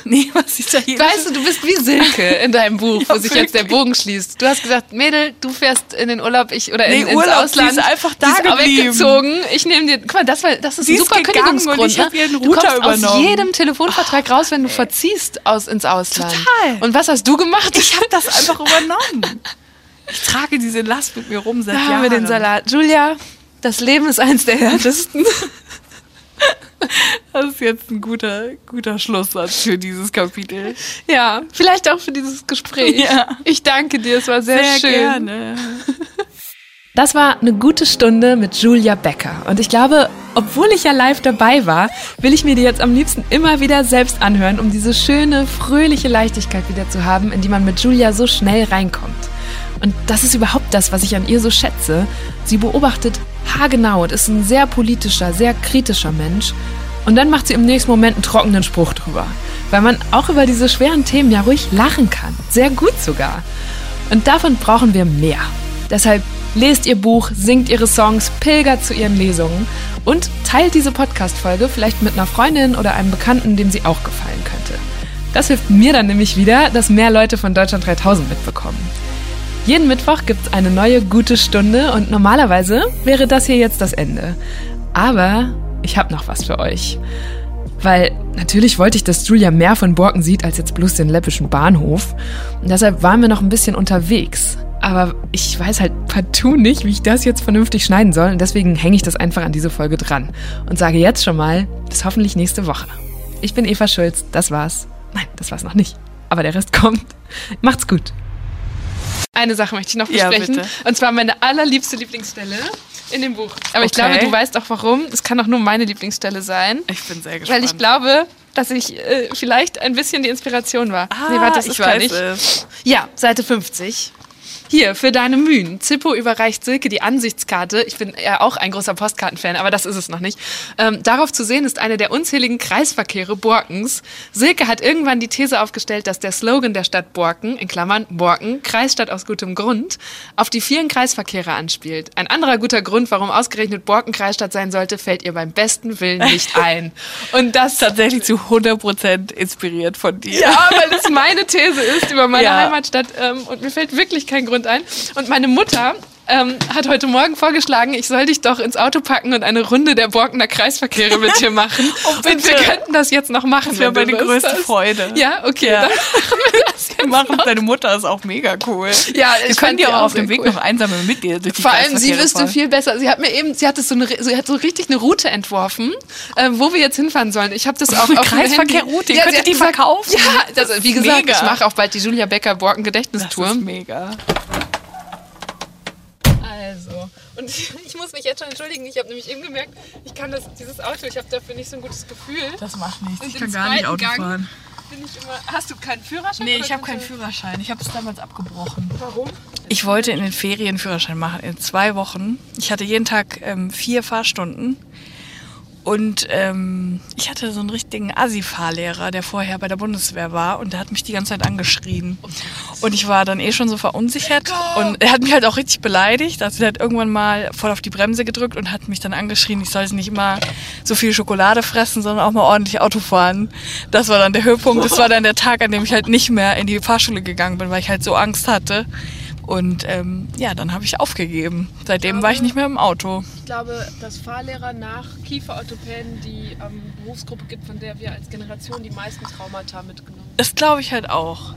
Nee, was Italienisches. Weißt du, du bist wie Silke in deinem Buch, wo sich jetzt der Bogen schließt. Du hast gesagt, Mädel, du fährst in den Urlaub, ich oder in, Nee, ins Urlaub, Ausland. die ist einfach da Die ist weggezogen. Ich nehme dir, guck mal, das, war, das ist Sie ein ist super gegangen Kündigungsgrund. und ich hab ne? ihren du Router kommst aus übernommen. jedem Telefonvertrag raus, wenn du verziehst aus ins Ausland. Total. Und was hast du gemacht? Ich habe das einfach übernommen. Ich trage diese Last mit mir rum seit da Jahren. haben wir den Salat. Julia, das Leben ist eins der härtesten. Das ist jetzt ein guter, guter Schlusssatz für dieses Kapitel. ja, vielleicht auch für dieses Gespräch. Ja. Ich danke dir, es war sehr, schön. gerne. Das war eine gute Stunde mit Julia Becker. Und ich glaube, obwohl ich ja live dabei war, will ich mir die jetzt am liebsten immer wieder selbst anhören, um diese schöne, fröhliche Leichtigkeit wieder zu haben, in die man mit Julia so schnell reinkommt. Und das ist überhaupt das, was ich an ihr so schätze. Sie beobachtet haargenau und ist ein sehr politischer, sehr kritischer Mensch. Und dann macht sie im nächsten Moment einen trockenen Spruch drüber. Weil man auch über diese schweren Themen ja ruhig lachen kann. Sehr gut sogar. Und davon brauchen wir mehr. Deshalb lest ihr Buch, singt ihre Songs, pilgert zu ihren Lesungen und teilt diese Podcast-Folge vielleicht mit einer Freundin oder einem Bekannten, dem sie auch gefallen könnte. Das hilft mir dann nämlich wieder, dass mehr Leute von Deutschland 3000 mitbekommen. Jeden Mittwoch gibt's eine neue gute Stunde und normalerweise wäre das hier jetzt das Ende. Aber ich habe noch was für euch. Weil natürlich wollte ich, dass Julia mehr von Borken sieht als jetzt bloß den läppischen Bahnhof. Und deshalb waren wir noch ein bisschen unterwegs. Aber ich weiß halt partout nicht, wie ich das jetzt vernünftig schneiden soll. Und deswegen hänge ich das einfach an diese Folge dran. Und sage jetzt schon mal, bis hoffentlich nächste Woche. Ich bin Eva Schulz, das war's. Nein, das war's noch nicht. Aber der Rest kommt. Macht's gut. Eine Sache möchte ich noch Ja, besprechen. bitte. Und zwar meine allerliebste Lieblingsstelle in dem Buch. Aber ich Okay. glaube, du weißt auch warum. Es kann auch nur meine Lieblingsstelle sein. Ich bin sehr gespannt. Weil ich glaube, dass ich äh, vielleicht ein bisschen die Inspiration war. ah, nee, warte, das ich ist weiß nicht. es. Ja, Seite 50. Hier, für deine Mühen. Zippo überreicht Silke die Ansichtskarte. Ich bin ja auch ein großer Postkartenfan, aber das ist es noch nicht. Ähm, darauf zu sehen ist eine der unzähligen Kreisverkehre Borkens. Silke hat irgendwann die These aufgestellt, dass der Slogan der Stadt Borken, in Klammern Borken, Kreisstadt aus gutem Grund, auf die vielen Kreisverkehre anspielt. Ein anderer guter Grund, warum ausgerechnet Borken Kreisstadt sein sollte, fällt ihr beim besten Willen nicht ein. Und das Tatsächlich zu 100% inspiriert von dir. ja, weil es meine These ist über meine Ja. Heimatstadt ähm, und mir fällt wirklich kein Grund ein. Und meine Mutter ähm, hat heute Morgen vorgeschlagen, ich soll dich doch ins Auto packen und eine Runde der Borkener Kreisverkehre mit dir machen. Oh, und wir bitte. könnten das jetzt noch machen. Das wäre meine größte hast. Freude. Ja, okay. Ja. Dann machen wir das jetzt Machen, noch. deine Mutter ist auch mega cool. Ja, Wir ich können fand dir die auch auch auf dem Weg cool. noch einsame mit dir durch die Vor allem, sie wüsste viel besser. Sie hat mir eben, sie hatte so eine, sie hat so richtig eine Route entworfen, äh, wo wir jetzt hinfahren sollen. Ich habe das auch Eine auf Kreisverkehrroute? Ihr Ja, könntet sie hat die gesagt- verkaufen? Ja, das, Das wie gesagt, mega. ich mache auch bald die Julia Becker Borken Das Gedächtnistour. ist mega. Und ich muss mich jetzt schon entschuldigen. Ich habe nämlich eben gemerkt, ich kann das, dieses Auto, ich habe dafür nicht so ein gutes Gefühl. Das macht nichts. Ich kann gar nicht Auto Gang fahren. Bin ich immer, hast du keinen Führerschein? Nee, ich habe keinen Führerschein. Ich habe es damals abgebrochen. Warum? Ich wollte in den Ferien Führerschein machen, in zwei Wochen. Ich hatte jeden Tag ähm, vier Fahrstunden. Und ähm, ich hatte so einen richtigen Assi-Fahrlehrer, der vorher bei der Bundeswehr war und der hat mich die ganze Zeit angeschrien. Und ich war dann eh schon so verunsichert und er hat mich halt auch richtig beleidigt. Also er hat irgendwann mal voll auf die Bremse gedrückt und hat mich dann angeschrien, ich sollte nicht immer so viel Schokolade fressen, sondern auch mal ordentlich Auto fahren. Das war dann der Höhepunkt. Das war dann der Tag, an dem ich halt nicht mehr in die Fahrschule gegangen bin, weil ich halt so Angst hatte. Und ähm, ja, dann habe ich aufgegeben. Seitdem war ich nicht mehr im Auto. Ich glaube, dass Fahrlehrer nach Kieferorthopäden die ähm, Berufsgruppe gibt, von der wir als Generation die meisten Traumata mitgenommen haben. Das glaube ich halt auch.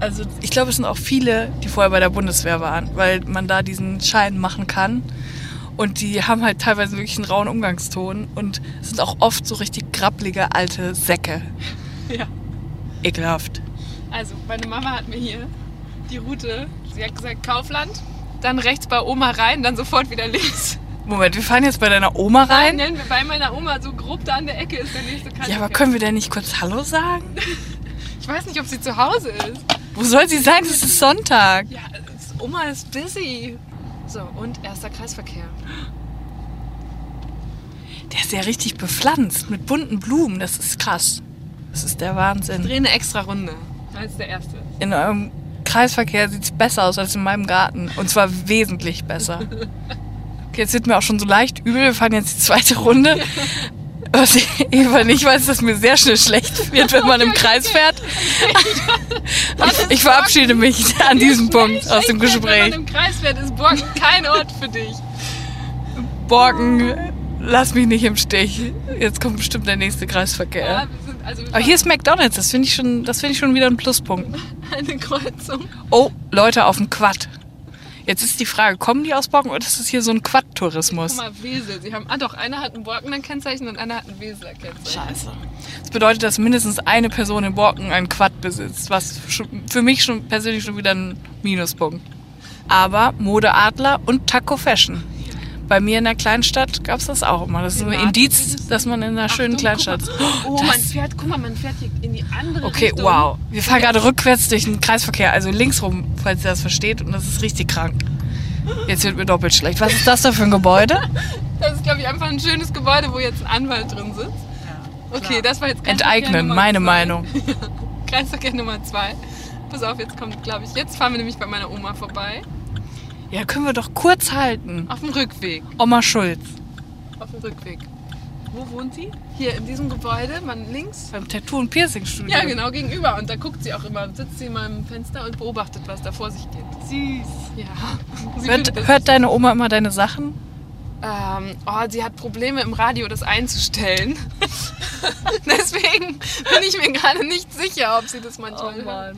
Also ich glaube, es sind auch viele, die vorher bei der Bundeswehr waren, weil man da diesen Schein machen kann. Und die haben halt teilweise wirklich einen rauen Umgangston und sind auch oft so richtig grappelige alte Säcke. Ja. Ekelhaft. Also, meine Mama hat mir hier die Route, sie hat gesagt Kaufland, dann rechts bei Oma rein, dann sofort wieder links. Moment, wir fahren jetzt bei deiner Oma Nein, rein. nennen wir bei meiner Oma so grob da an der Ecke ist der nächste Kreis. Ja, aber können wir denn nicht kurz Hallo sagen? Ich weiß nicht, ob sie zu Hause ist. Wo soll sie sein? Es ist Sonntag. Ja, Oma ist busy. So, und erster Kreisverkehr. Der ist ja richtig bepflanzt mit bunten Blumen. Das ist krass. Das ist der Wahnsinn. Dreh eine extra Runde. Als der erste. In eurem Kreisverkehr sieht es besser aus als in meinem Garten. Und zwar wesentlich besser. Okay, jetzt wird mir auch schon so leicht übel. Wir fahren jetzt die zweite Runde. Was Eva nicht weiß, dass mir sehr schnell schlecht wird, wenn man im Kreis fährt. Ich, ich verabschiede mich an diesem Punkt aus dem Wenn Gespräch. man im Kreis fährt, ist Borken kein Ort für dich. Borken, lass mich nicht im Stich. Jetzt kommt bestimmt der nächste Kreisverkehr. Also Aber hier ist McDonalds, das finde ich, schon- das finde ich schon wieder ein Pluspunkt. eine Kreuzung. Oh, Leute auf dem Quad. Jetzt ist die Frage, kommen die aus Borken oder ist das hier so ein Quad-Tourismus? Guck mal, Wesel. Sie haben, ah doch, einer hat ein Borkener Kennzeichen und einer hat ein Weseler Kennzeichen. Scheiße. Das bedeutet, dass mindestens eine Person in Borken ein Quad besitzt, was für mich schon persönlich schon wieder ein Minuspunkt. Aber Modeadler und Taco Fashion. Bei mir in der Kleinstadt gab es das auch immer. Das ist ein Indiz, dass man in einer schönen Achtung, Kleinstadt Guck mal. Oh, Das- man fährt, guck mal, man fährt hier in die andere Okay, Richtung. wow. Wir fahren gerade rückwärts durch den Kreisverkehr, also links rum, falls ihr das versteht. Und das ist richtig krank. Jetzt wird mir doppelt schlecht. Was ist das da für ein Gebäude? Das ist, glaube ich, einfach ein schönes Gebäude, wo jetzt ein Anwalt drin sitzt. Okay, das war jetzt Enteignen, meine zwei. Meinung. Kreisverkehr Nummer zwei. Pass auf, jetzt kommt, glaube ich, jetzt fahren wir nämlich bei meiner Oma vorbei. Ja, können wir doch kurz halten. Auf dem Rückweg. Oma Schulz. Auf dem Rückweg. Wo wohnt sie? Hier in diesem Gebäude, man links. Beim Tattoo- und Piercing-Studio. Ja, genau, gegenüber. Und da guckt sie auch immer, sitzt sie in meinem Fenster und beobachtet, was da vor sich geht. Süß. Ja. Sie Hört, hört deine Oma immer deine Sachen? Ähm, oh, sie hat Probleme im Radio, das einzustellen. Deswegen bin ich mir gerade nicht sicher, ob sie das manchmal hört.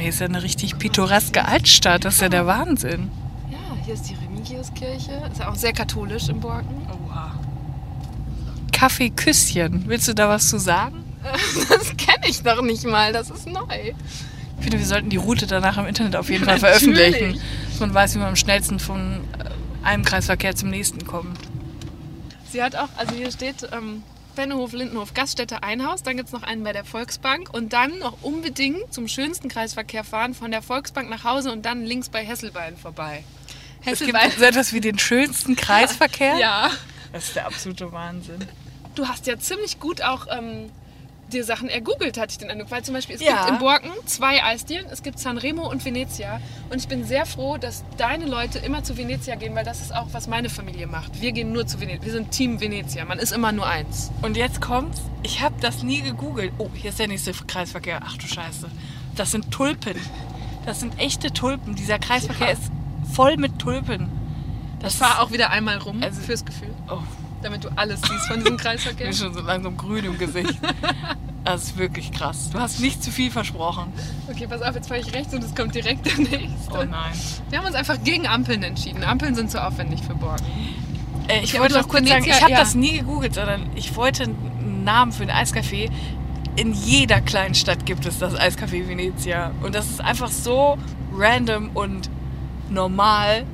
Hier ist ja eine richtig pittoreske Altstadt. Das ist ja der Wahnsinn. Ja, hier ist die Remigiuskirche. Ist ja auch sehr katholisch im Borken. Kaffee Küsschen. Willst du da was zu sagen? Das kenne ich doch nicht mal, das ist neu. Ich finde, wir sollten die Route danach im Internet auf jeden Fall veröffentlichen. Dass man weiß, wie man am schnellsten von äh, einem Kreisverkehr zum nächsten kommt. Sie hat auch, also hier steht ähm, Bennehof, Lindenhof, Gaststätte, Einhaus. Dann gibt es noch einen bei der Volksbank. Und dann noch unbedingt zum schönsten Kreisverkehr fahren, von der Volksbank nach Hause und dann links bei Hesselbein vorbei. Es gibt Hesselbein. so etwas wie den schönsten Kreisverkehr. Ja. Das ist der absolute Wahnsinn. Du hast ja ziemlich gut auch ähm, dir Sachen ergoogelt, hatte ich den Eindruck. Weil zum Beispiel, es Ja. gibt in Borken zwei Eisdielen. Es gibt Sanremo und Venezia. Und ich bin sehr froh, dass deine Leute immer zu Venezia gehen, weil das ist auch, was meine Familie macht. Wir gehen nur zu Venezia. Wir sind Team Venezia. Man ist immer nur eins. Und jetzt kommt's. Ich habe das nie gegoogelt. Oh, hier ist der nächste Kreisverkehr. Ach du Scheiße. Das sind Tulpen. Das sind echte Tulpen. Dieser Kreisverkehr ist voll mit Tulpen. Das Ich fahre auch wieder einmal rum Also- fürs Gefühl, Oh, damit du alles siehst von diesem ich Kreisverkehr. bin schon so langsam grün im Gesicht. Das ist wirklich krass. Du hast nicht zu viel versprochen. Okay, pass auf, jetzt fahre ich rechts und es kommt direkt der nächste. Oh nein. Wir haben uns einfach gegen Ampeln entschieden. Ampeln sind zu aufwendig für Borken. Äh, ich Ja, wollte noch kurz sagen, ich habe ja. das nie gegoogelt, sondern ich wollte einen Namen für ein Eiscafé. In jeder kleinen Stadt gibt es das Eiscafé Venezia. Und das ist einfach so random und normal,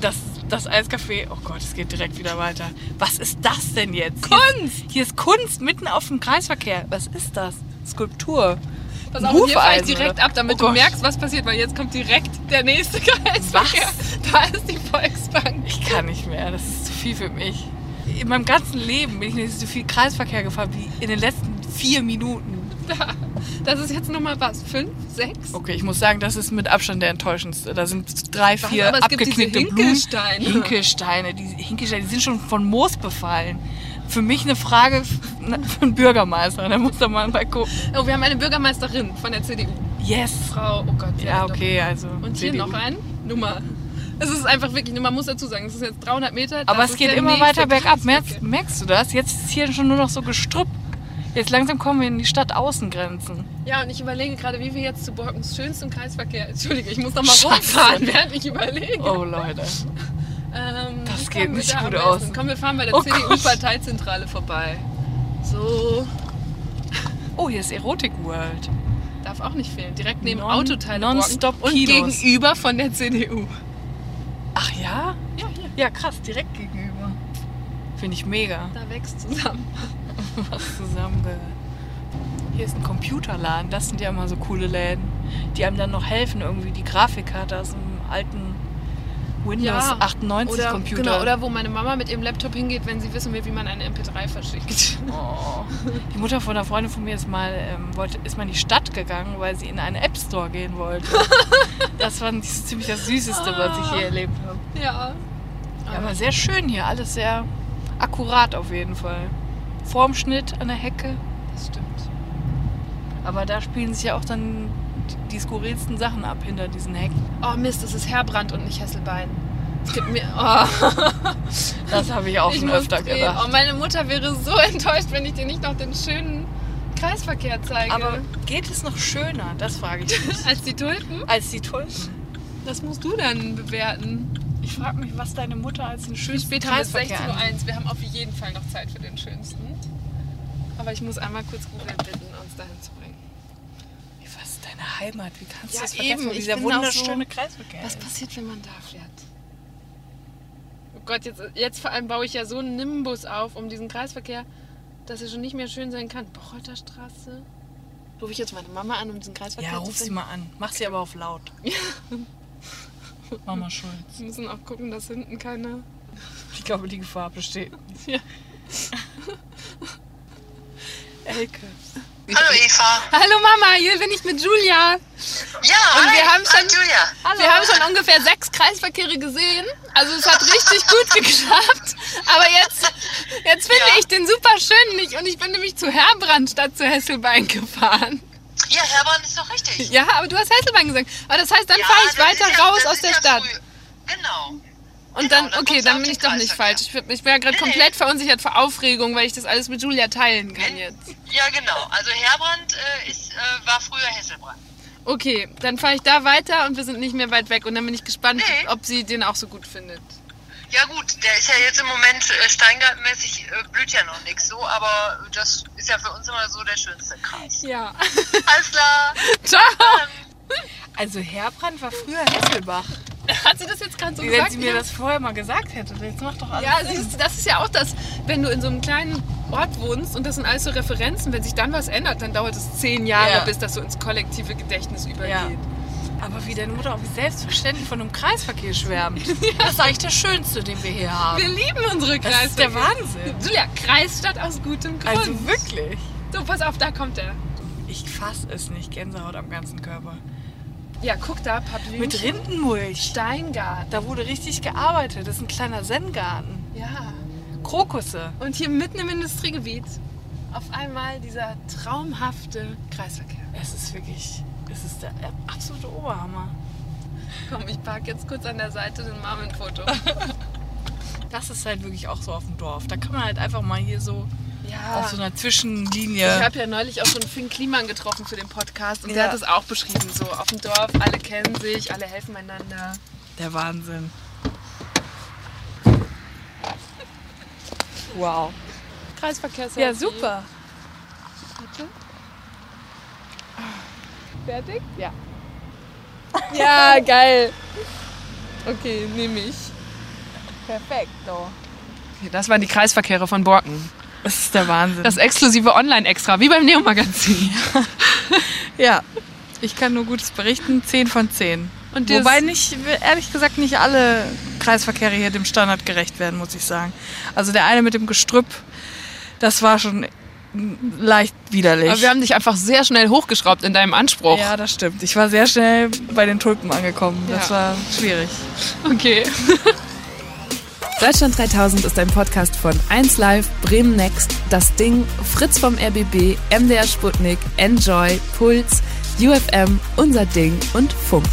dass das Eiscafé. Oh Gott, es geht direkt wieder weiter. Was ist das denn jetzt? Kunst! Hier ist, hier ist Kunst mitten auf dem Kreisverkehr. Was ist das? Skulptur. Pass auf, hier fahre ich direkt ab, damit Oh du Gott. merkst, was passiert, weil jetzt kommt direkt der nächste Kreisverkehr. Da ist die Volksbank. Ich kann nicht mehr. Das ist zu viel für mich. In meinem ganzen Leben bin ich nicht so viel Kreisverkehr gefahren wie in den letzten vier Minuten. Das ist jetzt Nummer was? Fünf? Sechs? Okay, ich muss sagen, das ist mit Abstand der enttäuschendste. Da sind drei, vier Aber es gibt diese abgeknickte Hinkelsteine. Blumen. Hinkelsteine. Die Hinkelsteine, die sind schon von Moos befallen. Für mich eine Frage für einen Bürgermeister. Da muss doch mal mal gucken. Oh, wir haben eine Bürgermeisterin von der CDU. Yes. Frau, oh Gott. Ja, okay, also. Und hier CDU. noch ein Nummer. Es ist einfach wirklich, man muss dazu sagen, es ist jetzt 300 Meter. Aber es geht immer weiter bergab. Merkst, merkst du das? Jetzt ist hier schon nur noch so Gestrüpp. Jetzt langsam kommen wir in die Stadtaußengrenzen. Ja, und ich überlege gerade, wie wir jetzt zu Borkens schönstem Kreisverkehr. Entschuldige, ich muss noch mal Scheiße. rumfahren, während ich überlege. Oh, Leute. Ähm, Das geht nicht da gut aus. Komm, wir fahren bei der Oh. CDU-Parteizentrale vorbei. So, Oh, hier ist Erotik World. darf auch nicht fehlen. Direkt neben Non- Autoteile nonstop und gegenüber von der CDU. Ach ja? Ja, hier. Ja, krass, direkt gegenüber. Finde ich mega. Da wächst zusammen. Was zusammengehört. Hier ist ein Computerladen. Das sind ja immer so coole Läden, die einem dann noch helfen, irgendwie die Grafikkarte aus dem alten Windows Ja, 98 Oder, Computer. genau, oder wo meine Mama mit ihrem Laptop hingeht, wenn sie wissen will, wie man eine MP3 verschickt. Oh. Die Mutter von einer Freundin von mir ist mal, ähm, wollte, ist mal in die Stadt gegangen, weil sie in einen App Store gehen wollte. das fand ich ziemlich das Süßeste, was ich je erlebt habe. Ja. Ja, aber sehr schön hier, alles sehr akkurat auf jeden Fall. Formschnitt an der Hecke. Das stimmt. Aber da spielen sich ja auch dann die, skurrilsten Sachen ab hinter diesen Hecken. Oh Mist, es ist Herbrand und nicht Hesselbein. Es gibt mir. Oh. Das habe ich auch Ich schon öfter drehen. gedacht. Oh, meine Mutter wäre so enttäuscht, wenn ich dir nicht noch den schönen Kreisverkehr zeige. Aber geht es noch schöner? Das frage ich mich. als die Tulpen? Als die Tulpen. Das musst du dann bewerten. Ich frage mich, was deine Mutter als den schönsten spät haben wir es? Kreisverkehr 16.01 an. Uhr. Wir haben auf jeden Fall noch Zeit für den schönsten. Aber ich muss einmal kurz Google bitten, uns dahin zu bringen. Was ist deine Heimat? Wie kannst Ja, du das vergessen, eben. dieser wunderschöne so- Kreisverkehr Was passiert, wenn man da fährt? Oh Gott, jetzt, jetzt vor allem baue ich ja so einen Nimbus auf um diesen Kreisverkehr, dass er schon nicht mehr schön sein kann. Bocholter Straße. Rufe ich jetzt meine Mama an, um diesen Kreisverkehr Ja, zu ruf sie mal an. Mach sie aber auf laut. Mama Schulz. Wir müssen auch gucken, dass hinten keine... Ich glaube, die Gefahr besteht. Ja. Elke. Hallo Eva. Hallo Mama, hier bin ich mit Julia. Ja, Und hi. wir haben Hi, schon- Julia. Wir haben schon ungefähr sechs Kreisverkehre gesehen. Also es hat richtig gut geklappt. Aber jetzt, jetzt finde Ja. ich den super schön nicht. Und ich bin nämlich zu Herbrand statt zu Hesselbein gefahren. Ja, Hermann ist doch richtig. Ja, aber du hast Hesselbein gesagt. Aber das heißt, dann Ja, fahre ich weiter ja- raus aus der ja Stadt. früh. Genau. Und Genau, dann, okay, dann bin ich doch nicht falsch. Ich, bin- ich wäre gerade Nee, nee. komplett verunsichert vor Aufregung, weil ich das alles mit Julia teilen kann Nee. jetzt. Ja, genau. Also Herbrand äh, ist, äh, war früher Hesselbrand. Okay, dann fahre ich da weiter und wir sind nicht mehr weit weg. Und dann bin ich gespannt, Nee. ob sie den auch so gut findet. Ja gut, der ist ja jetzt im Moment äh, steingartenmäßig, äh, blüht ja noch nichts so, aber das ist ja für uns immer so der schönste Kreis. Ja. Alles klar. Ciao. Also Herbrand war früher Hesselbach. Hat sie das jetzt gerade so Wie gesagt? wenn sie mir das vorher mal gesagt hätte. Jetzt macht doch alles Ja, Sinn. siehst du, das ist ja auch das, wenn du in so einem kleinen Ort wohnst und das sind alles so Referenzen, wenn sich dann was ändert, dann dauert es zehn Jahre, Ja. bis das so ins kollektive Gedächtnis übergeht. Ja. Aber wie deine Mutter auch selbstverständlich von einem Kreisverkehr schwärmt. Das ist eigentlich der schönste, den wir hier haben. Wir lieben unsere Das Kreisstadt. ist der Wahnsinn. Julia, Kreisstadt aus gutem Grund. Also wirklich. So, pass auf, da kommt er. Ich fass es nicht. Gänsehaut am ganzen Körper. Ja, guck da, Pablin. Mit Rindenmulch. Steingarten. Da wurde richtig gearbeitet. Das ist ein kleiner Zen-Garten. Ja. Krokusse. Und hier mitten im Industriegebiet auf einmal dieser traumhafte Kreisverkehr. Es ist wirklich, es ist der absolute Oberhammer. Komm, ich park jetzt kurz an der Seite ein Marvin-Foto. Das ist halt wirklich auch so auf dem Dorf. Da kann man halt einfach mal hier so Ja. auf so einer Ich Zwischenlinie. habe ja neulich auch schon Finn Kliman getroffen für den Podcast und Ja. der hat es auch beschrieben. So auf dem Dorf, alle kennen sich, alle helfen einander. Der Wahnsinn. Wow. Kreisverkehr Ja, super. Fertig? Ja. Ja, geil. Okay, nehme ich. Perfekto. Okay, das waren die Kreisverkehre von Borken. Das ist der Wahnsinn. Das exklusive Online-Extra, wie beim Neo-Magazin. ja, ich kann nur Gutes berichten. 10 von 10. Und Wobei nicht, ehrlich gesagt, nicht alle Kreisverkehre hier dem Standard gerecht werden, muss ich sagen. Also der eine mit dem Gestrüpp, das war schon leicht widerlich. Aber wir haben dich einfach sehr schnell hochgeschraubt in deinem Anspruch. ja, das stimmt. Ich war sehr schnell bei den Tulpen angekommen. Das Ja. war schwierig. Okay. Deutschland 3000 ist ein Podcast von 1Live, Bremen Next, Das Ding, Fritz vom RBB, MDR Sputnik, Enjoy, Puls, UFM, Unser Ding und Funk.